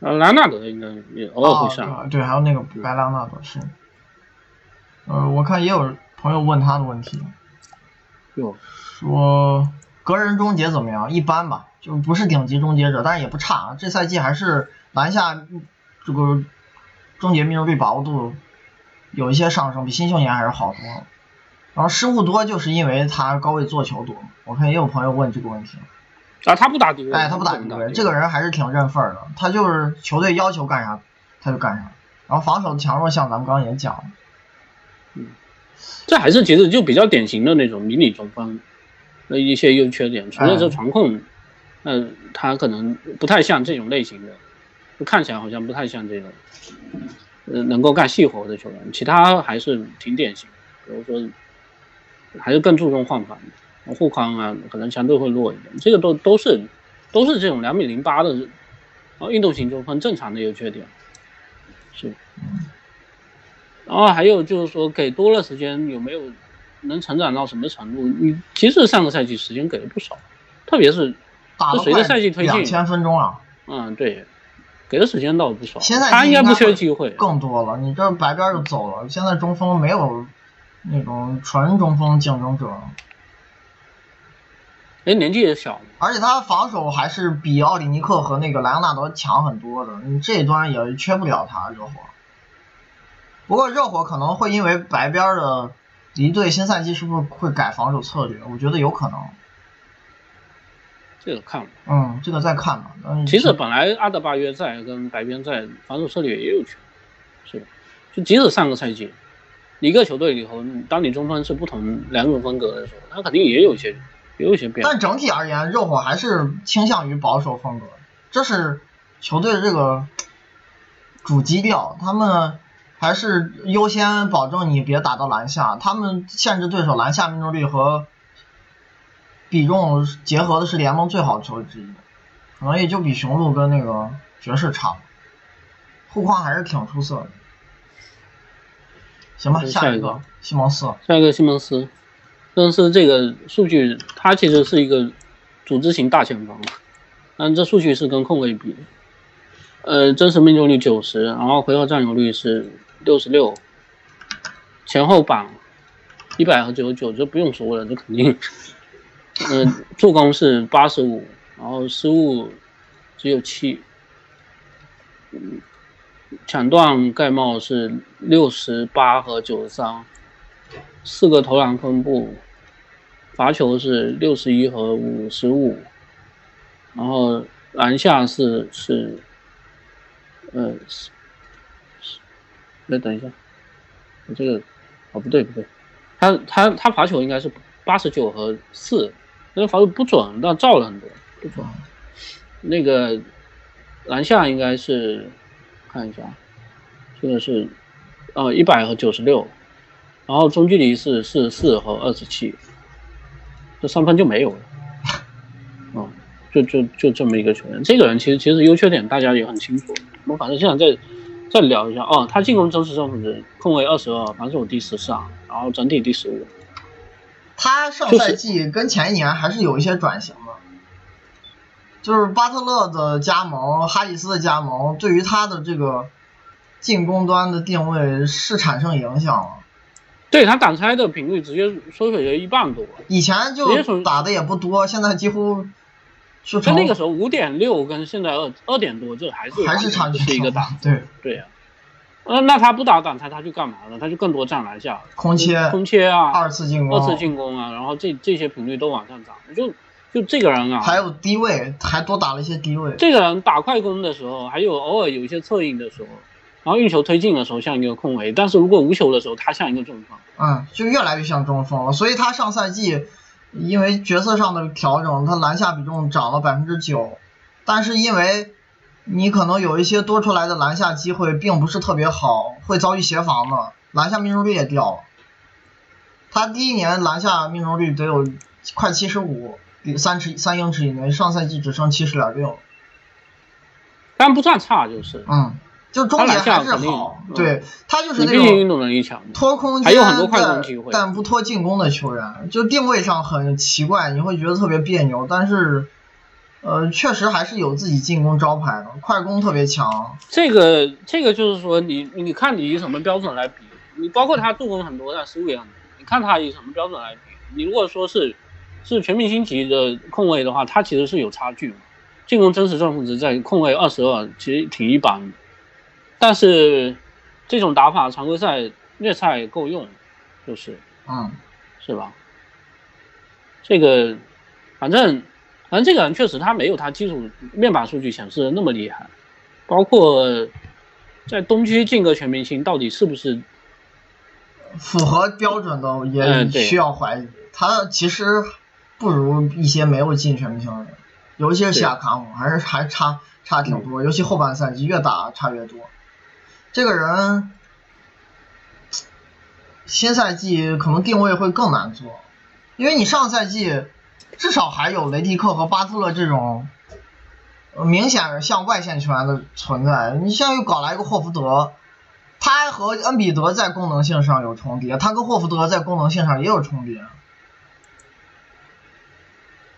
呃，莱纳德应该也偶尔会上。
啊对，对还有那个白莱昂纳德是。呃，我看也有朋友问他的问题，
就，
说个人终结怎么样？一般吧，就不是顶级终结者，但是也不差。这赛季还是篮下这个终结命中率把握度有一些上升，比新秀年还是好多了。然后失误多，就是因为他高位做球多。我看也有朋友问这个问题。
啊，他不打低位，
哎，他不打这个人还是挺认份儿的。他就是球队要求干啥，他就干啥。然后防守的强弱像，咱们刚刚也讲了。
这还是其实就比较典型的那种迷你中锋的一些优缺点。除了这传控，呃，他可能不太像这种类型的，就看起来好像不太像这种，呃，能够干细活的球员。其他还是挺典型的，比如说还是更注重换防，护框啊，可能相对会弱一点。这个都都是都是这种两米零八的，然后运动型中锋正常的优缺点，是。然后还有就是说，给多了时间有没有能成长到什么程度？你其实上个赛季时间给了不少，特别是随着赛季推进
两千分钟啊，
嗯对，给的时间倒不少。
现在
他应该不缺机会。
更多了。你这白边就走了，现在中锋没有那种纯中锋竞争者了，
哎，年纪也小，
而且他防守还是比奥里尼克和那个莱昂纳德强很多的。你这一端也缺不了他热火。不过热火可能会因为白边的离队，新赛季是不是会改防守策略？我觉得有可能。
这个看吧。
嗯，这个再看吧。嗯，
其实本来阿德巴约在跟白边在防守策略也有区别，是吧？就即使上个赛季一个球队里头，当你中锋是不同两种风格的时候，他肯定也有一些也有一些变化。
但整体而言，热火还是倾向于保守风格，这是球队的这个主基调。他们还是优先保证你别打到篮下，他们限制对手篮下命中率和比重结合的是联盟最好的球队之一，可能也就比雄鹿跟那个爵士差。护框还是挺出色的。行吧，下一个西蒙斯。
下一个西蒙斯，西蒙斯这个数据，他其实是一个组织型大前锋，但这数据是跟控卫比的。呃，真实命中率九十，然后回合占有率是六十六，前后榜一百和九十九，这不用说了，这肯定。呃，助攻是八十五，然后失误只有七，嗯，抢断盖帽是六十八和九十三，四个投篮分布，罚球是六十一和五十五，然后篮下是是，呃，哎，等一下，我这个，哦不对不对，他他他罚球应该是八十九和四，那个罚球不准，但照了很多，不准。那个篮下应该是看一下，这个是呃一百和九十六，然后中距离是四十四和二十七，这三分就没有了，嗯，就就就这么一个球员。这个人其实其实优缺点大家也很清楚，我们反正现在再再聊一下哦，他进攻真实胜负值控卫二十二，防守第十三，然后整体第十五。
他上赛季跟前一年还是有一些转型的，就是巴特勒的加盟、哈里斯的加盟，对于他的这个进攻端的定位是产生影响了。
对他挡拆的频率直接缩水了一半多，
以前就打的也不多，现在几乎就成
但那个时候五点六跟现在二二点多，这还是
还是差距
是一个档。
对，
对呀、呃，那他不打挡拆，他去干嘛呢？他就更多站篮下，
空切、
空切啊，
二次进攻、
二次进攻啊，然后这这些频率都往上涨。就就这个人啊，
还有低位，还多打了一些低位。
这个人打快攻的时候，还有偶尔有一些策应的时候，然后运球推进的时候像一个控卫，但是如果无球的时候，他像一个中锋。
嗯，就越来越像中锋了。所以他上赛季因为角色上的调整，他篮下比重涨了百分之九，但是因为你可能有一些多出来的篮下机会并不是特别好，会遭遇协防的，篮下命中率也掉了。他第一年篮下命中率得有快七十五，三尺三英尺以内，上赛季只剩七十点六。
但不算差，就是
嗯，就终结还是
他篮下肯定
好，
嗯
对他就是那
你毕竟运动能力强。
拖空间
还有很多快攻
但
机会
但不拖进攻的球员，就定位上很奇怪，你会觉得特别别扭，但是。呃，确实还是有自己进攻招牌的，快攻特别强。
这个这个就是说你，你看你以什么标准来比？你包括他助攻很多，但失误也很多。你看他以什么标准来比？你如果说是是全明星级的控卫的话，他其实是有差距嘛。进攻真实正负值在控卫二十二，其实挺一般的。但是这种打法常规赛、虐菜够用，就是
嗯，
是吧？这个反正反正这个人确实他没有他基础面板数据显示的那么厉害，包括在东区进个全明星到底是不是
符合标准的也需要怀疑。他其实不如一些没有进全明星的人，尤其是西亚卡姆，还是还差差挺多。尤其后半赛季越打差越多。这个人新赛季可能定位会更难做，因为你上赛季至少还有雷迪克和巴特勒这种。明显像外线球员的存在，你像又搞来一个霍福德，他和恩比德在功能性上有重叠，他跟霍福德在功能性上也有重叠。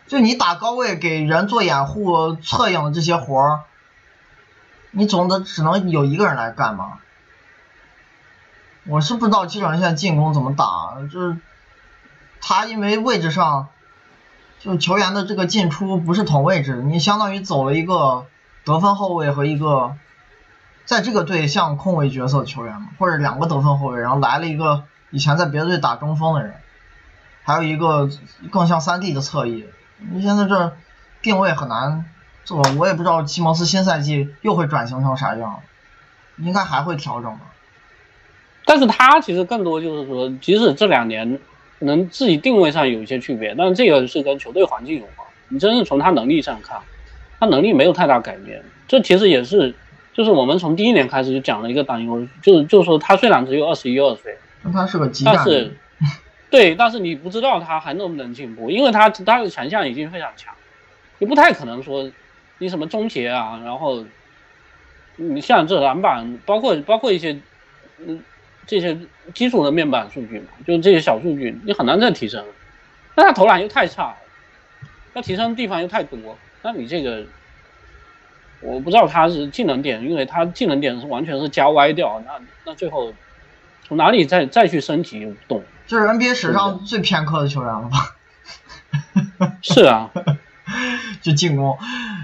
就你打高位给人做掩护、策应的这些活儿，你总得只能有一个人来干嘛？我是不知道基本上现在进攻怎么打，就是他因为位置上。就球员的这个进出不是同位置，你相当于走了一个得分后卫和一个在这个队像控卫角色球员嘛，或者两个得分后卫，然后来了一个以前在别的队打中锋的人，还有一个更像三 D 的侧翼。你现在这定位很难做，我也不知道西蒙斯新赛季又会转型成啥样，应该还会调整吧。
但是他其实更多就是说，即使这两年。能自己定位上有一些区别，但是这个是跟球队环境有关。你真是从他能力上看，他能力没有太大改变。这其实也是，就是我们从第一年开始就讲了一个担忧，就是就是说他虽然只有二十一二岁，
但他是个鸡蛋
但是对，但是你不知道他还能不能进步，因为他他的强项已经非常强，你不太可能说你什么终结啊，然后你像这篮板，包括包括一些嗯。这些基础的面板数据嘛，就这些小数据，你很难再提升。那他投篮又太差，要提升的地方又太多，那你这个，我不知道他是技能点，因为他技能点是完全是加歪掉，那那最后从哪里再再去升级动。
这是 NBA 史上最偏科的球员了吧？
是啊，
就进攻，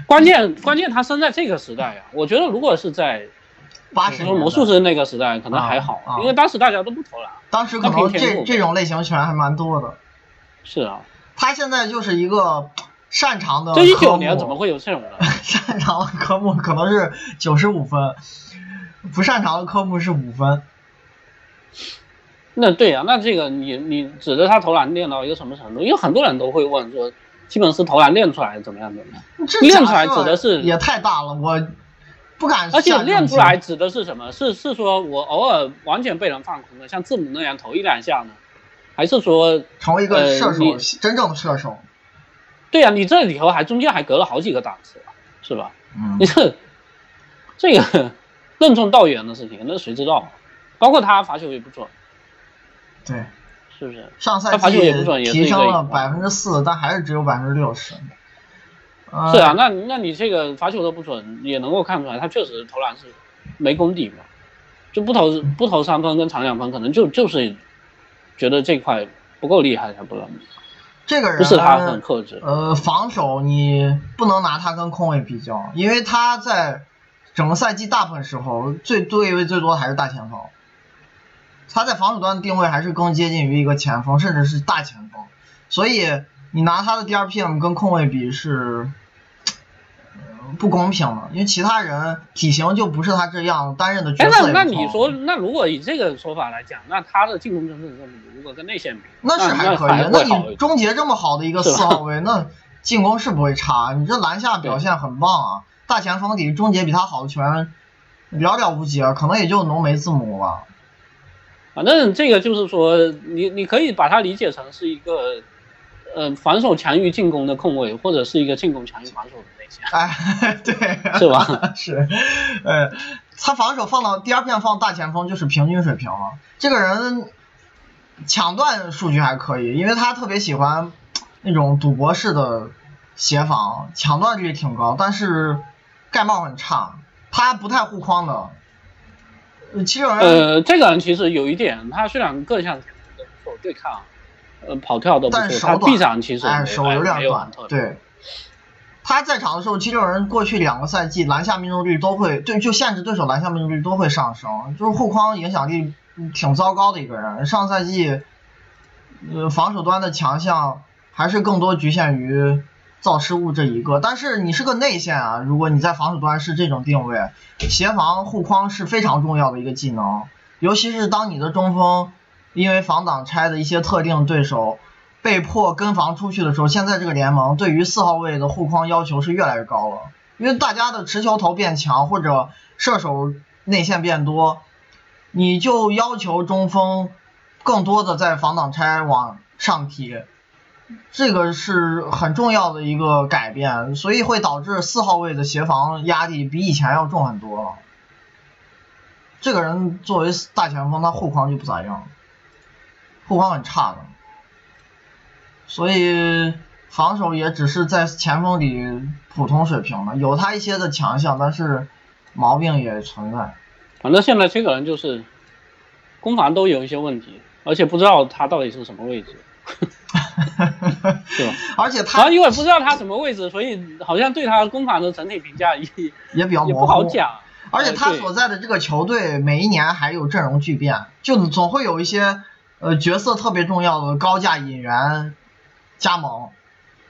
关键关键他生在这个时代啊，我觉得如果是在。
八十
魔术师那个时代可能还好，
啊啊、
因为当时大家都不投篮。
当时可能这这种类型球员还蛮多的。
是啊。
他现在就是一个擅长的。
这一九年怎么会有这种人？
擅长的科目可能是九十五分，不擅长的科目是五分。
那对呀、啊，那这个你你指着他投篮练到一个什么程度？因为很多人都会问说，基本是投篮练出来怎么样怎么样？练出来指的是
也太大了，我。不敢，
而且练出来指的是什么？是是说我偶尔完全被人放空了，像字母那样投一两下呢，还是说
成为一个射手，
呃、
真正的射手？
对呀、啊，你这里头还中间还隔了好几个档次，是吧？
嗯，
你这这个 任重道远的事情，那谁知道？包括他罚球也不准，
对，
是不是？
上赛季提升了百分之四，但还是只有百分之六十。
是啊，那那你这个罚球都不准，也能够看出来，他确实投篮是没功底嘛，就不投不投三分跟长两分，可能就就是觉得这块不够厉害才不能。
这个人
不是他很克制。
呃，防守你不能拿他跟控卫比较，因为他在整个赛季大部分时候最对位最多的还是大前锋，他在防守端的定位还是更接近于一个前锋，甚至是大前锋，所以你拿他的 DRPM 跟控卫比是。不公平的，因为其他人体型就不是他这样担任的角
色。那那你说，那如果以这个说法来讲，那他的进攻这么如果跟内线比，
那是还可以。那你终结这么好的一个四号位，那进攻是不会差。你这篮下表现很棒啊，大前锋底终结比他好的球员寥寥无几啊，可能也就浓眉字母吧。
反正这个就是说，你你可以把它理解成是一个。呃，防守强于进攻的控卫，或者是一个进攻强于防守的内线。
哎，对，
是吧？
是，呃，他防守放到第二片放大前锋就是平均水平了。这个人抢断数据还可以，因为他特别喜欢那种赌博式的协防，抢断率挺高，但是盖帽很差，他不太护框的。其实
呃，这个人其实有一点，他虽然各项都不错，对抗。呃，跑跳都不错，他臂展其实
哎手有点短，对。他在场的时候，七六人过去两个赛季篮下命中率都会对，就限制对手篮下命中率都会上升，就是护框影响力挺糟糕的一个人。上赛季，呃，防守端的强项还是更多局限于造失误这一个。但是你是个内线啊，如果你在防守端是这种定位，协防护框是非常重要的一个技能，尤其是当你的中锋。因为防挡拆的一些特定对手被迫跟防出去的时候，现在这个联盟对于四号位的护框要求是越来越高了。因为大家的持球头变强，或者射手内线变多，你就要求中锋更多的在防挡拆往上提，这个是很重要的一个改变，所以会导致四号位的协防压力比以前要重很多了。这个人作为大前锋，他护框就不咋样。护框很差的，所以防守也只是在前锋里普通水平的，有他一些的强项，但是毛病也存在。
反正现在这个人就是攻防都有一些问题，而且不知道他到底是什么位置，是吧？
而且他
因为不知道他什么位置，所以好像对他攻防的整体评价也
也比较
不好讲。
而且他所在的这个球队每一年还有阵容巨变，就总会有一些。呃，角色特别重要的高价引援加盟，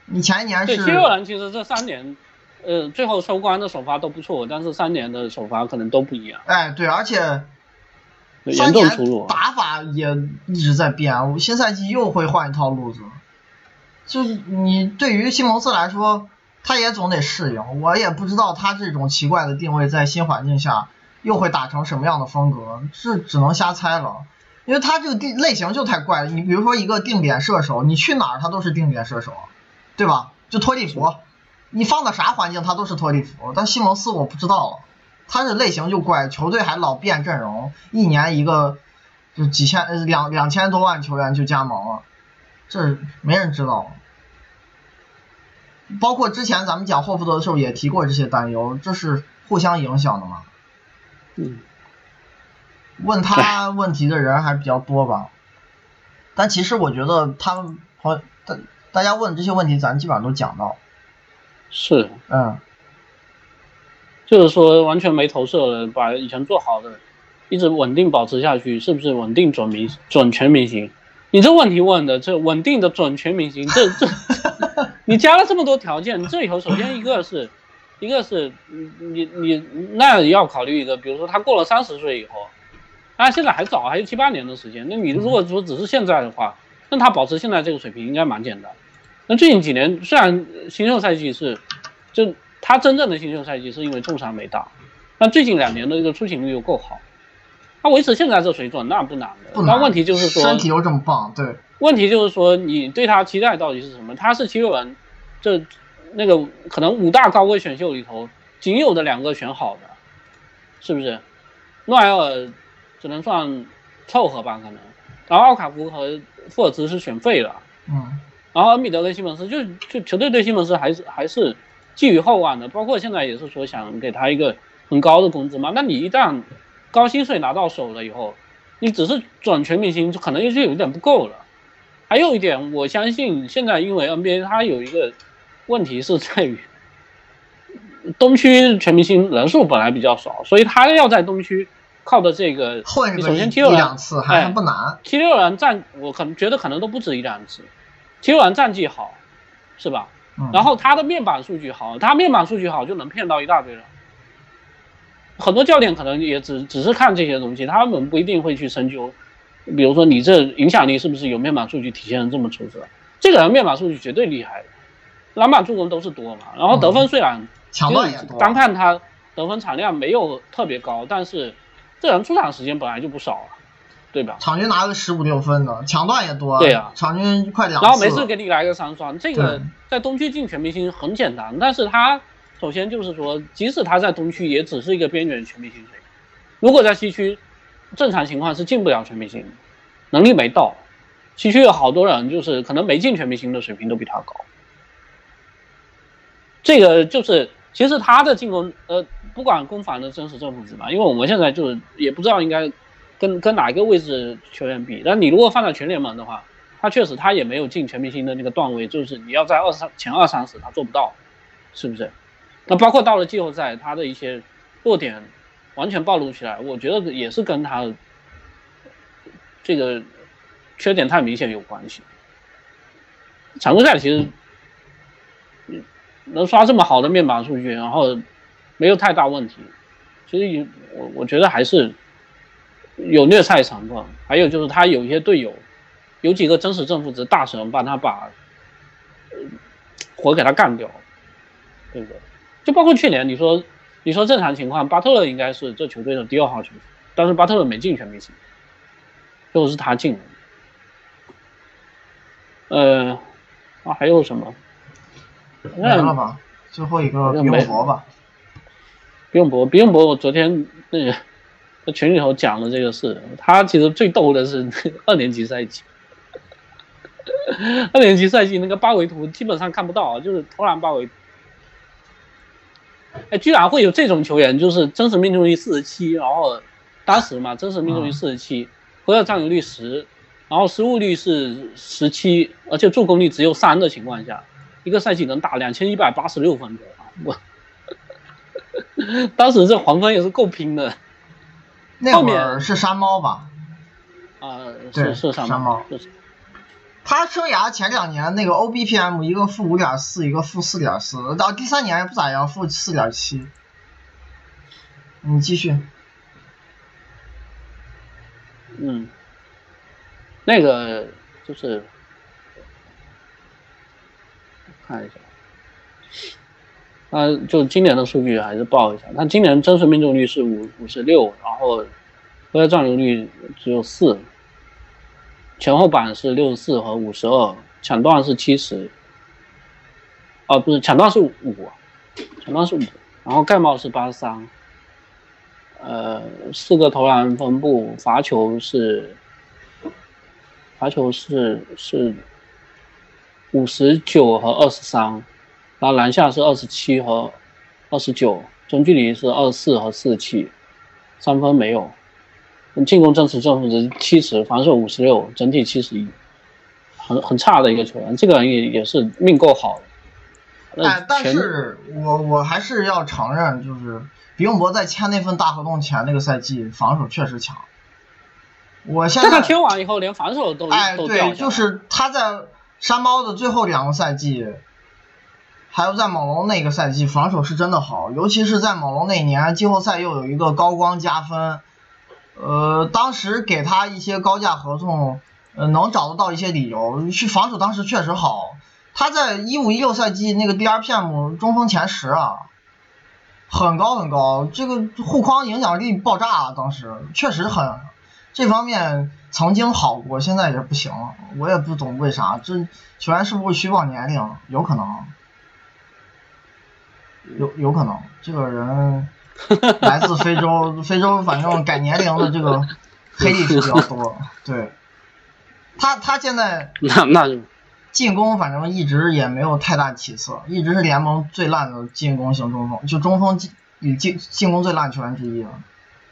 你前一年是。
对，七六人其实这三年，呃，最后收官的首发都不错，但是三年的首发可能都不一样。
哎，对，而且
严重出入，
打法也一直在变，新赛季又会换一套路子。就你对于西蒙斯来说，他也总得适应。我也不知道他这种奇怪的定位在新环境下又会打成什么样的风格，这只能瞎猜了。因为他这个定类型就太怪了，你比如说一个定点射手，你去哪儿他都是定点射手，对吧？就托利弗，你放到啥环境他都是托利弗。但西蒙斯我不知道了，他这类型就怪，球队还老变阵容，一年一个就几千两两千多万球员就加盟了，这没人知道。包括之前咱们讲霍福德的时候也提过这些担忧，这是互相影响的嘛？
嗯。
问他 问题的人还比较多吧，但其实我觉得他们朋大大家问这些问题，咱基本上都讲到。
是，
嗯，
就是说完全没投射了，把以前做好的一直稳定保持下去，是不是稳定准明准全明星？你这问题问的，这稳定的准全明星，这这，你加了这么多条件，这里头首先一个是，一个是你你你那要考虑一个，比如说他过了三十岁以后。啊，现在还早，还有七八年的时间。那你如果说只是现在的话，那他保持现在这个水平应该蛮简单。那最近几年虽然新秀赛季是，就他真正的新秀赛季是因为重伤没打，但最近两年的这个出勤率又够好，他维持现在这水准那不难的。但问题就是说
身体又这么棒，对。
问题就是说你对他期待到底是什么？他是七六人这那个可能五大高位选秀里头仅有的两个选好的，是不是？诺埃尔。只能算凑合吧，可能。然后奥卡福和富尔兹是选废了，
嗯。
然后恩比德跟西蒙斯就就球队对西蒙斯还是还是寄予厚望的，包括现在也是说想给他一个很高的工资嘛。那你一旦高薪水拿到手了以后，你只是转全明星，可能就有一点不够了。还有一点，我相信现在因为 NBA 它有一个问题是在于，东区全明星人数本来比较少，所以他要在东区靠的这个，你首先 T 六
两次还
哎
不难。
T 六人战，我可能觉得可能都不止一两次，T 六人战绩好，是吧？
嗯，
然后他的面板数据好，他面板数据好就能骗到一大堆人。很多教练可能也只只是看这些东西，他们不一定会去深究，比如说你这影响力是不是有面板数据体现的这么出色？这个人面板数据绝对厉害的，篮板助攻都是多嘛，然后得分虽然就是
抢断也多。
单看他得分产量没有特别高，但是这人出场时间本来就不少了，对吧？
场均拿个十五六分的，抢断也多。
对呀
场均快两次。
然后每次给你来个三双，这个在东区进全明星很简单，但是他首先就是说，即使他在东区也只是一个边缘全明星水平，如果在西区，正常情况是进不了全明星，能力没到。西区有好多人就是可能没进全明星的水平都比他高，这个就是其实他的进攻呃不管攻防的真实正负值吧，因为我们现在就是也不知道应该跟跟哪一个位置球员比，但你如果放在全联盟的话，他确实他也没有进全明星的那个段位，就是你要在二三前二三十他做不到，是不是？那包括到了季后赛，他的一些弱点完全暴露起来，我觉得也是跟他这个缺点太明显有关系。常规赛其实能刷这么好的面板数据，然后没有太大问题，其实也我我觉得还是有虐菜成分，还有就是他有一些队友，有几个真实正负值大神帮他把呃活给他干掉，对不对？就包括去年你说你说正常情况，巴特勒应该是这球队的第二号球员，但是巴特勒没进全明星，最后是他进的。呃，啊还有什么？
没了吧？最后一个比
没
永博吧。
比永博，比永博，我昨天那个在群里头讲了这个事，他其实最逗的是二年级赛季，二年级赛季那个八维图基本上看不到，就是投篮八维图。哎，居然会有这种球员，就是真实命中率四十七，然后当时嘛，真实命中率四十七，回合占有率十，然后失误率是十七，而且助攻率只有三的情况下，一个赛季能打两千一百八十六分钟啊！我 当时这黄蜂也是够拼的
那会儿是山猫吧？
啊，
对
是是
山猫他生涯前两年那个 OBPM 一个负五点四，一个负四点四，到第三年不咋样，负四点七。你继续。
嗯，那个就是看一下，啊，就今年的数据还是报一下，他今年真实命中率是五五十六，然后回合占有率只有四，前后板是六十四和五十二，抢断是七十，哦，不是抢断是五，抢断是五，然后盖帽是八十三。呃，四个投篮分布，罚球是罚球是是五十九和二十三，然后篮下是二十七和二十九，中距离是二十四和四十七，三分没有，进攻真实正负值七十，防守五十六，整体七十一，很很差的一个球员，这个人也也是命够好的。那
哎，但是我我还是要承认，就是比永博在签那份大合同前那个赛季防守确实强。我现在
签完以后连防守都
哎，对，就是他在山猫的最后两个赛季，还有在猛龙那个赛季，防守是真的好，尤其是在猛龙那年季后赛又有一个高光加分，呃，当时给他一些高价合同，呃，能找得到一些理由，去防守当时确实好。他在一五一六赛季那个 DRPM 中锋前十啊，很高很高，这个护框影响力爆炸啊，当时确实很这方面曾经好过，现在也不行了。我也不懂为啥，这球员是不是虚报年龄？有可能，有有可能，这个人来自非洲，非洲反正改年龄的这个黑历史比较多。对，他他现在
那那
进攻反正一直也没有太大起色，一直是联盟最烂的进攻型中锋，就中锋进以进进攻最烂球员之一了。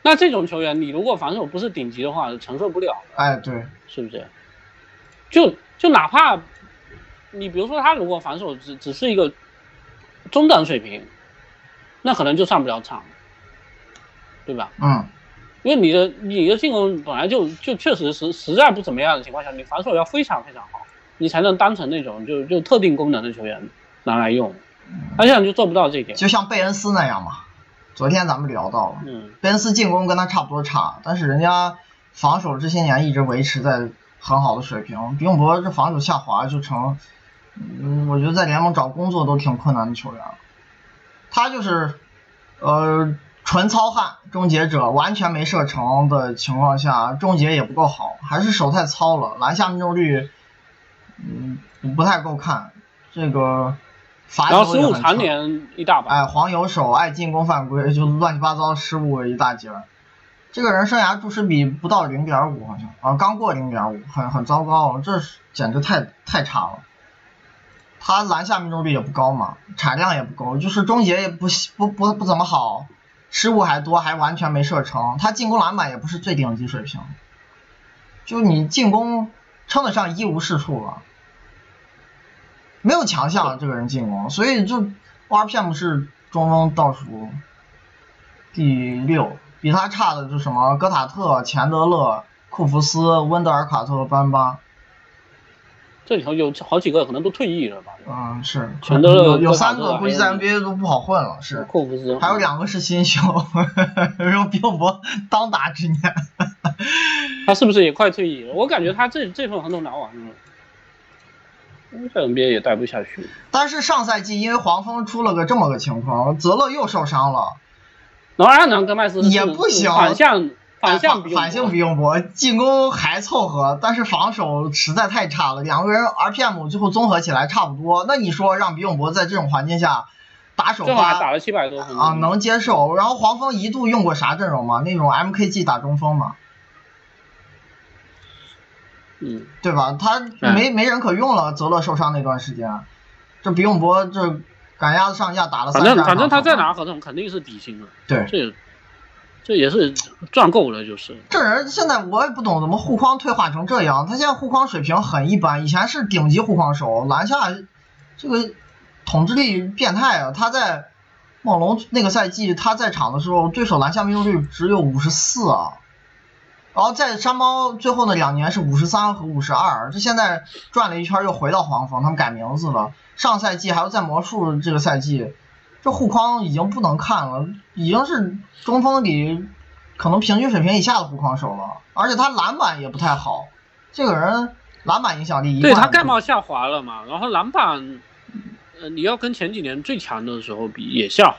那这种球员，你如果防守不是顶级的话，承受不了，
哎，对，
是不是？就就哪怕你比如说他如果防守只只是一个中等水平，那可能就上不了场，对吧？
嗯，
因为你的你的进攻本来就就确实实实在不怎么样的情况下，你防守要非常非常好，你才能当成那种就就特定功能的球员拿来用。他现在就做不到这一点。
就像贝恩斯那样嘛。昨天咱们聊到了，
嗯，
贝恩斯进攻跟他差不多差，但是人家防守这些年一直维持在很好的水平。比永博这防守下滑就成，嗯，我觉得在联盟找工作都挺困难的球员。他就是，呃，纯糙汉终结者，完全没射程的情况下，终结也不够好，还是手太糙了，篮下命中率，嗯，不太够看。这个罚
然后失误。常年一大把。
哎，黄油手爱进攻犯规，就乱七八糟失误一大截。这个人生涯注释比不到零点五，好像啊，刚过零点五，很很糟糕，这是简直太太差了。他篮下命中率也不高嘛，产量也不高，就是终结也不不不不怎么好，失误还多，还完全没射成。他进攻篮板也不是最顶级水平，就你进攻称得上一无是处了。没有强项，这个人进攻，所以就 RPM 是中锋倒数第六，比他差的就什么戈塔特、钱德勒、库弗斯、温德尔卡特、班巴，
这里头有好几个可能都退役了吧？
嗯，是
钱德勒
有有三个估计在 NBA 都不好混了，是，
库弗斯，
还有两个是新秀，然后比尔博当打之年，
他是不是也快退役了？我感觉他这这份合同拿完了，在 NBA 也待不下去。
但是上赛季因为黄蜂出了个这么个情况，泽勒又受伤了。
然后阿南跟麦斯是
也不行
反向反
哎
向比
反反向比永博，进攻还凑合，但是防守实在太差了。两个人 RPM 最后综合起来差不多，那你说让比永博在这种环境下打首发
打了七百多分
啊，能接受？然后黄蜂一度用过啥阵容吗？那种 MKG 打中锋嘛，
嗯，
对吧？他没没人可用了，泽勒受伤那段时间，这比永博这赶鸭子上架打了三
反
十二
正反正他
场
再拿合同肯定是底薪了，
对。
这这也是赚够了，就是
这人现在我也不懂怎么护框退化成这样，他现在护框水平很一般，以前是顶级护框手，篮下这个统治力变态啊！他在猛龙那个赛季他在场的时候，对手篮下命中率只有五十四啊，然后在山猫最后那两年是五十三和五十二，这现在转了一圈又回到黄蜂，他们改名字了。上赛季还有在魔术这个赛季，这护框已经不能看了，已经是中锋里可能平均水平以下的护框手了，而且他篮板也不太好。这个人篮板影响力一
对他盖帽下滑了嘛，然后篮板，呃，你要跟前几年最强的时候比也下滑。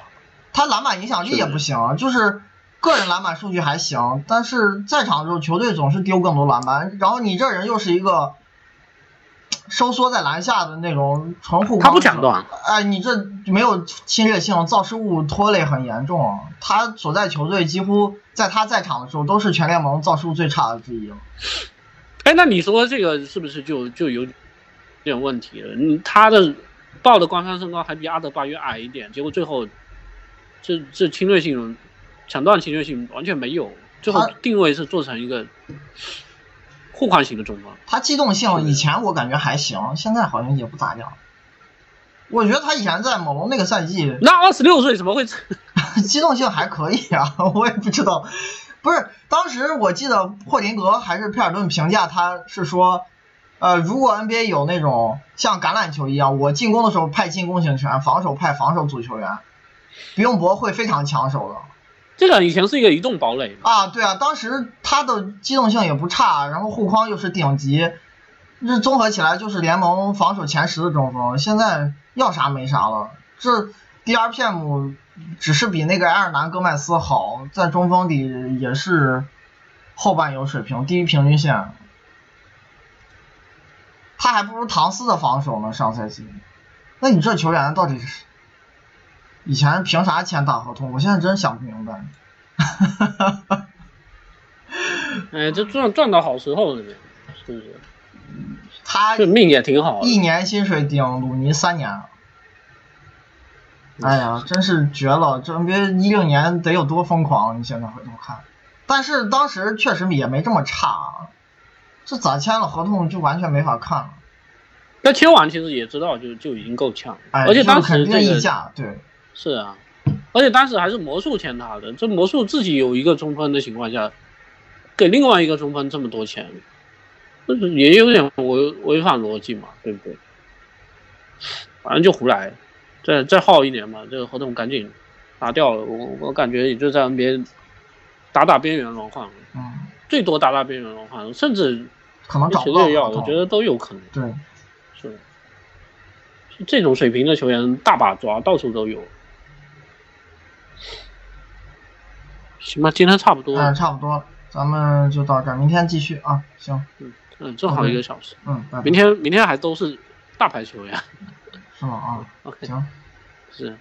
他篮板影响力也不行，就是个人篮板数据还行，但是在场的时候球队总是丢更多篮板，然后你这人又是一个收缩在篮下的那种纯护框，
他不抢断，
哎，你这没有侵略性，造失误拖累很严重。他所在球队几乎在他在场的时候都是全联盟造失误最差的之一了。
哎，那你说这个是不是就就有点问题了？你他的报的官方身高还比阿德巴约矮一点，结果最后这这侵略性、抢断侵略性完全没有，最后定位是做成一个护框型的中锋。
他机动性以前我感觉还行，现在好像也不咋样。我觉得他以前在猛龙那个赛季
那二十六岁怎么会？
机动性还可以啊，我也不知道。不是，当时我记得霍林格还是佩尔顿评价他是说，呃，如果 NBA 有那种像橄榄球一样，我进攻的时候派进攻型球员，防守派防守组球员，比永博会非常抢手的。
这个以前是一个移动堡垒，
啊，对啊，当时他的机动性也不差，然后护框又是顶级，这综合起来就是联盟防守前十的中锋。现在要啥没啥了，这 DRPM 只是比那个埃尔南戈麦斯好，在中锋里也是后半有水平，低于平均线。他还不如唐斯的防守呢，上赛季。那你这球员到底是以前凭啥签大合同？我现在真想不明白。
哎，这赚赚到好时候了呗，是不是？
他
这命也挺好的。
一年薪水顶鲁尼三年了，哎呀，真是绝了！这 NBA 一六年得有多疯狂？你现在回头看，但是当时确实也没这么差，啊这咋签了合同就完全没法看了。
那签完其实也知道就就已经够呛，
哎，
而且当时这个
溢价，对，
是啊，而且当时还是魔术签他的，这魔术自己有一个中锋的情况下，给另外一个中锋这么多钱，就是也有点违违反逻辑嘛，对不对？反正就胡来，再再耗一年嘛，这个合同赶紧拿掉了。我我感觉也就在 NBA 打打边缘轮换，
嗯，
最多打打边缘轮换，甚至
可能找
队要，我觉得都有可能。
对，
是，是这种水平的球员大把抓，到处都有。行吧，今天差不多，
嗯，差不多，咱们就到这儿，明天继续啊，行，
嗯，正好一个小时。
嗯，
明天明天还都是大牌球呀。
是吗？啊，
OK，
行。
是。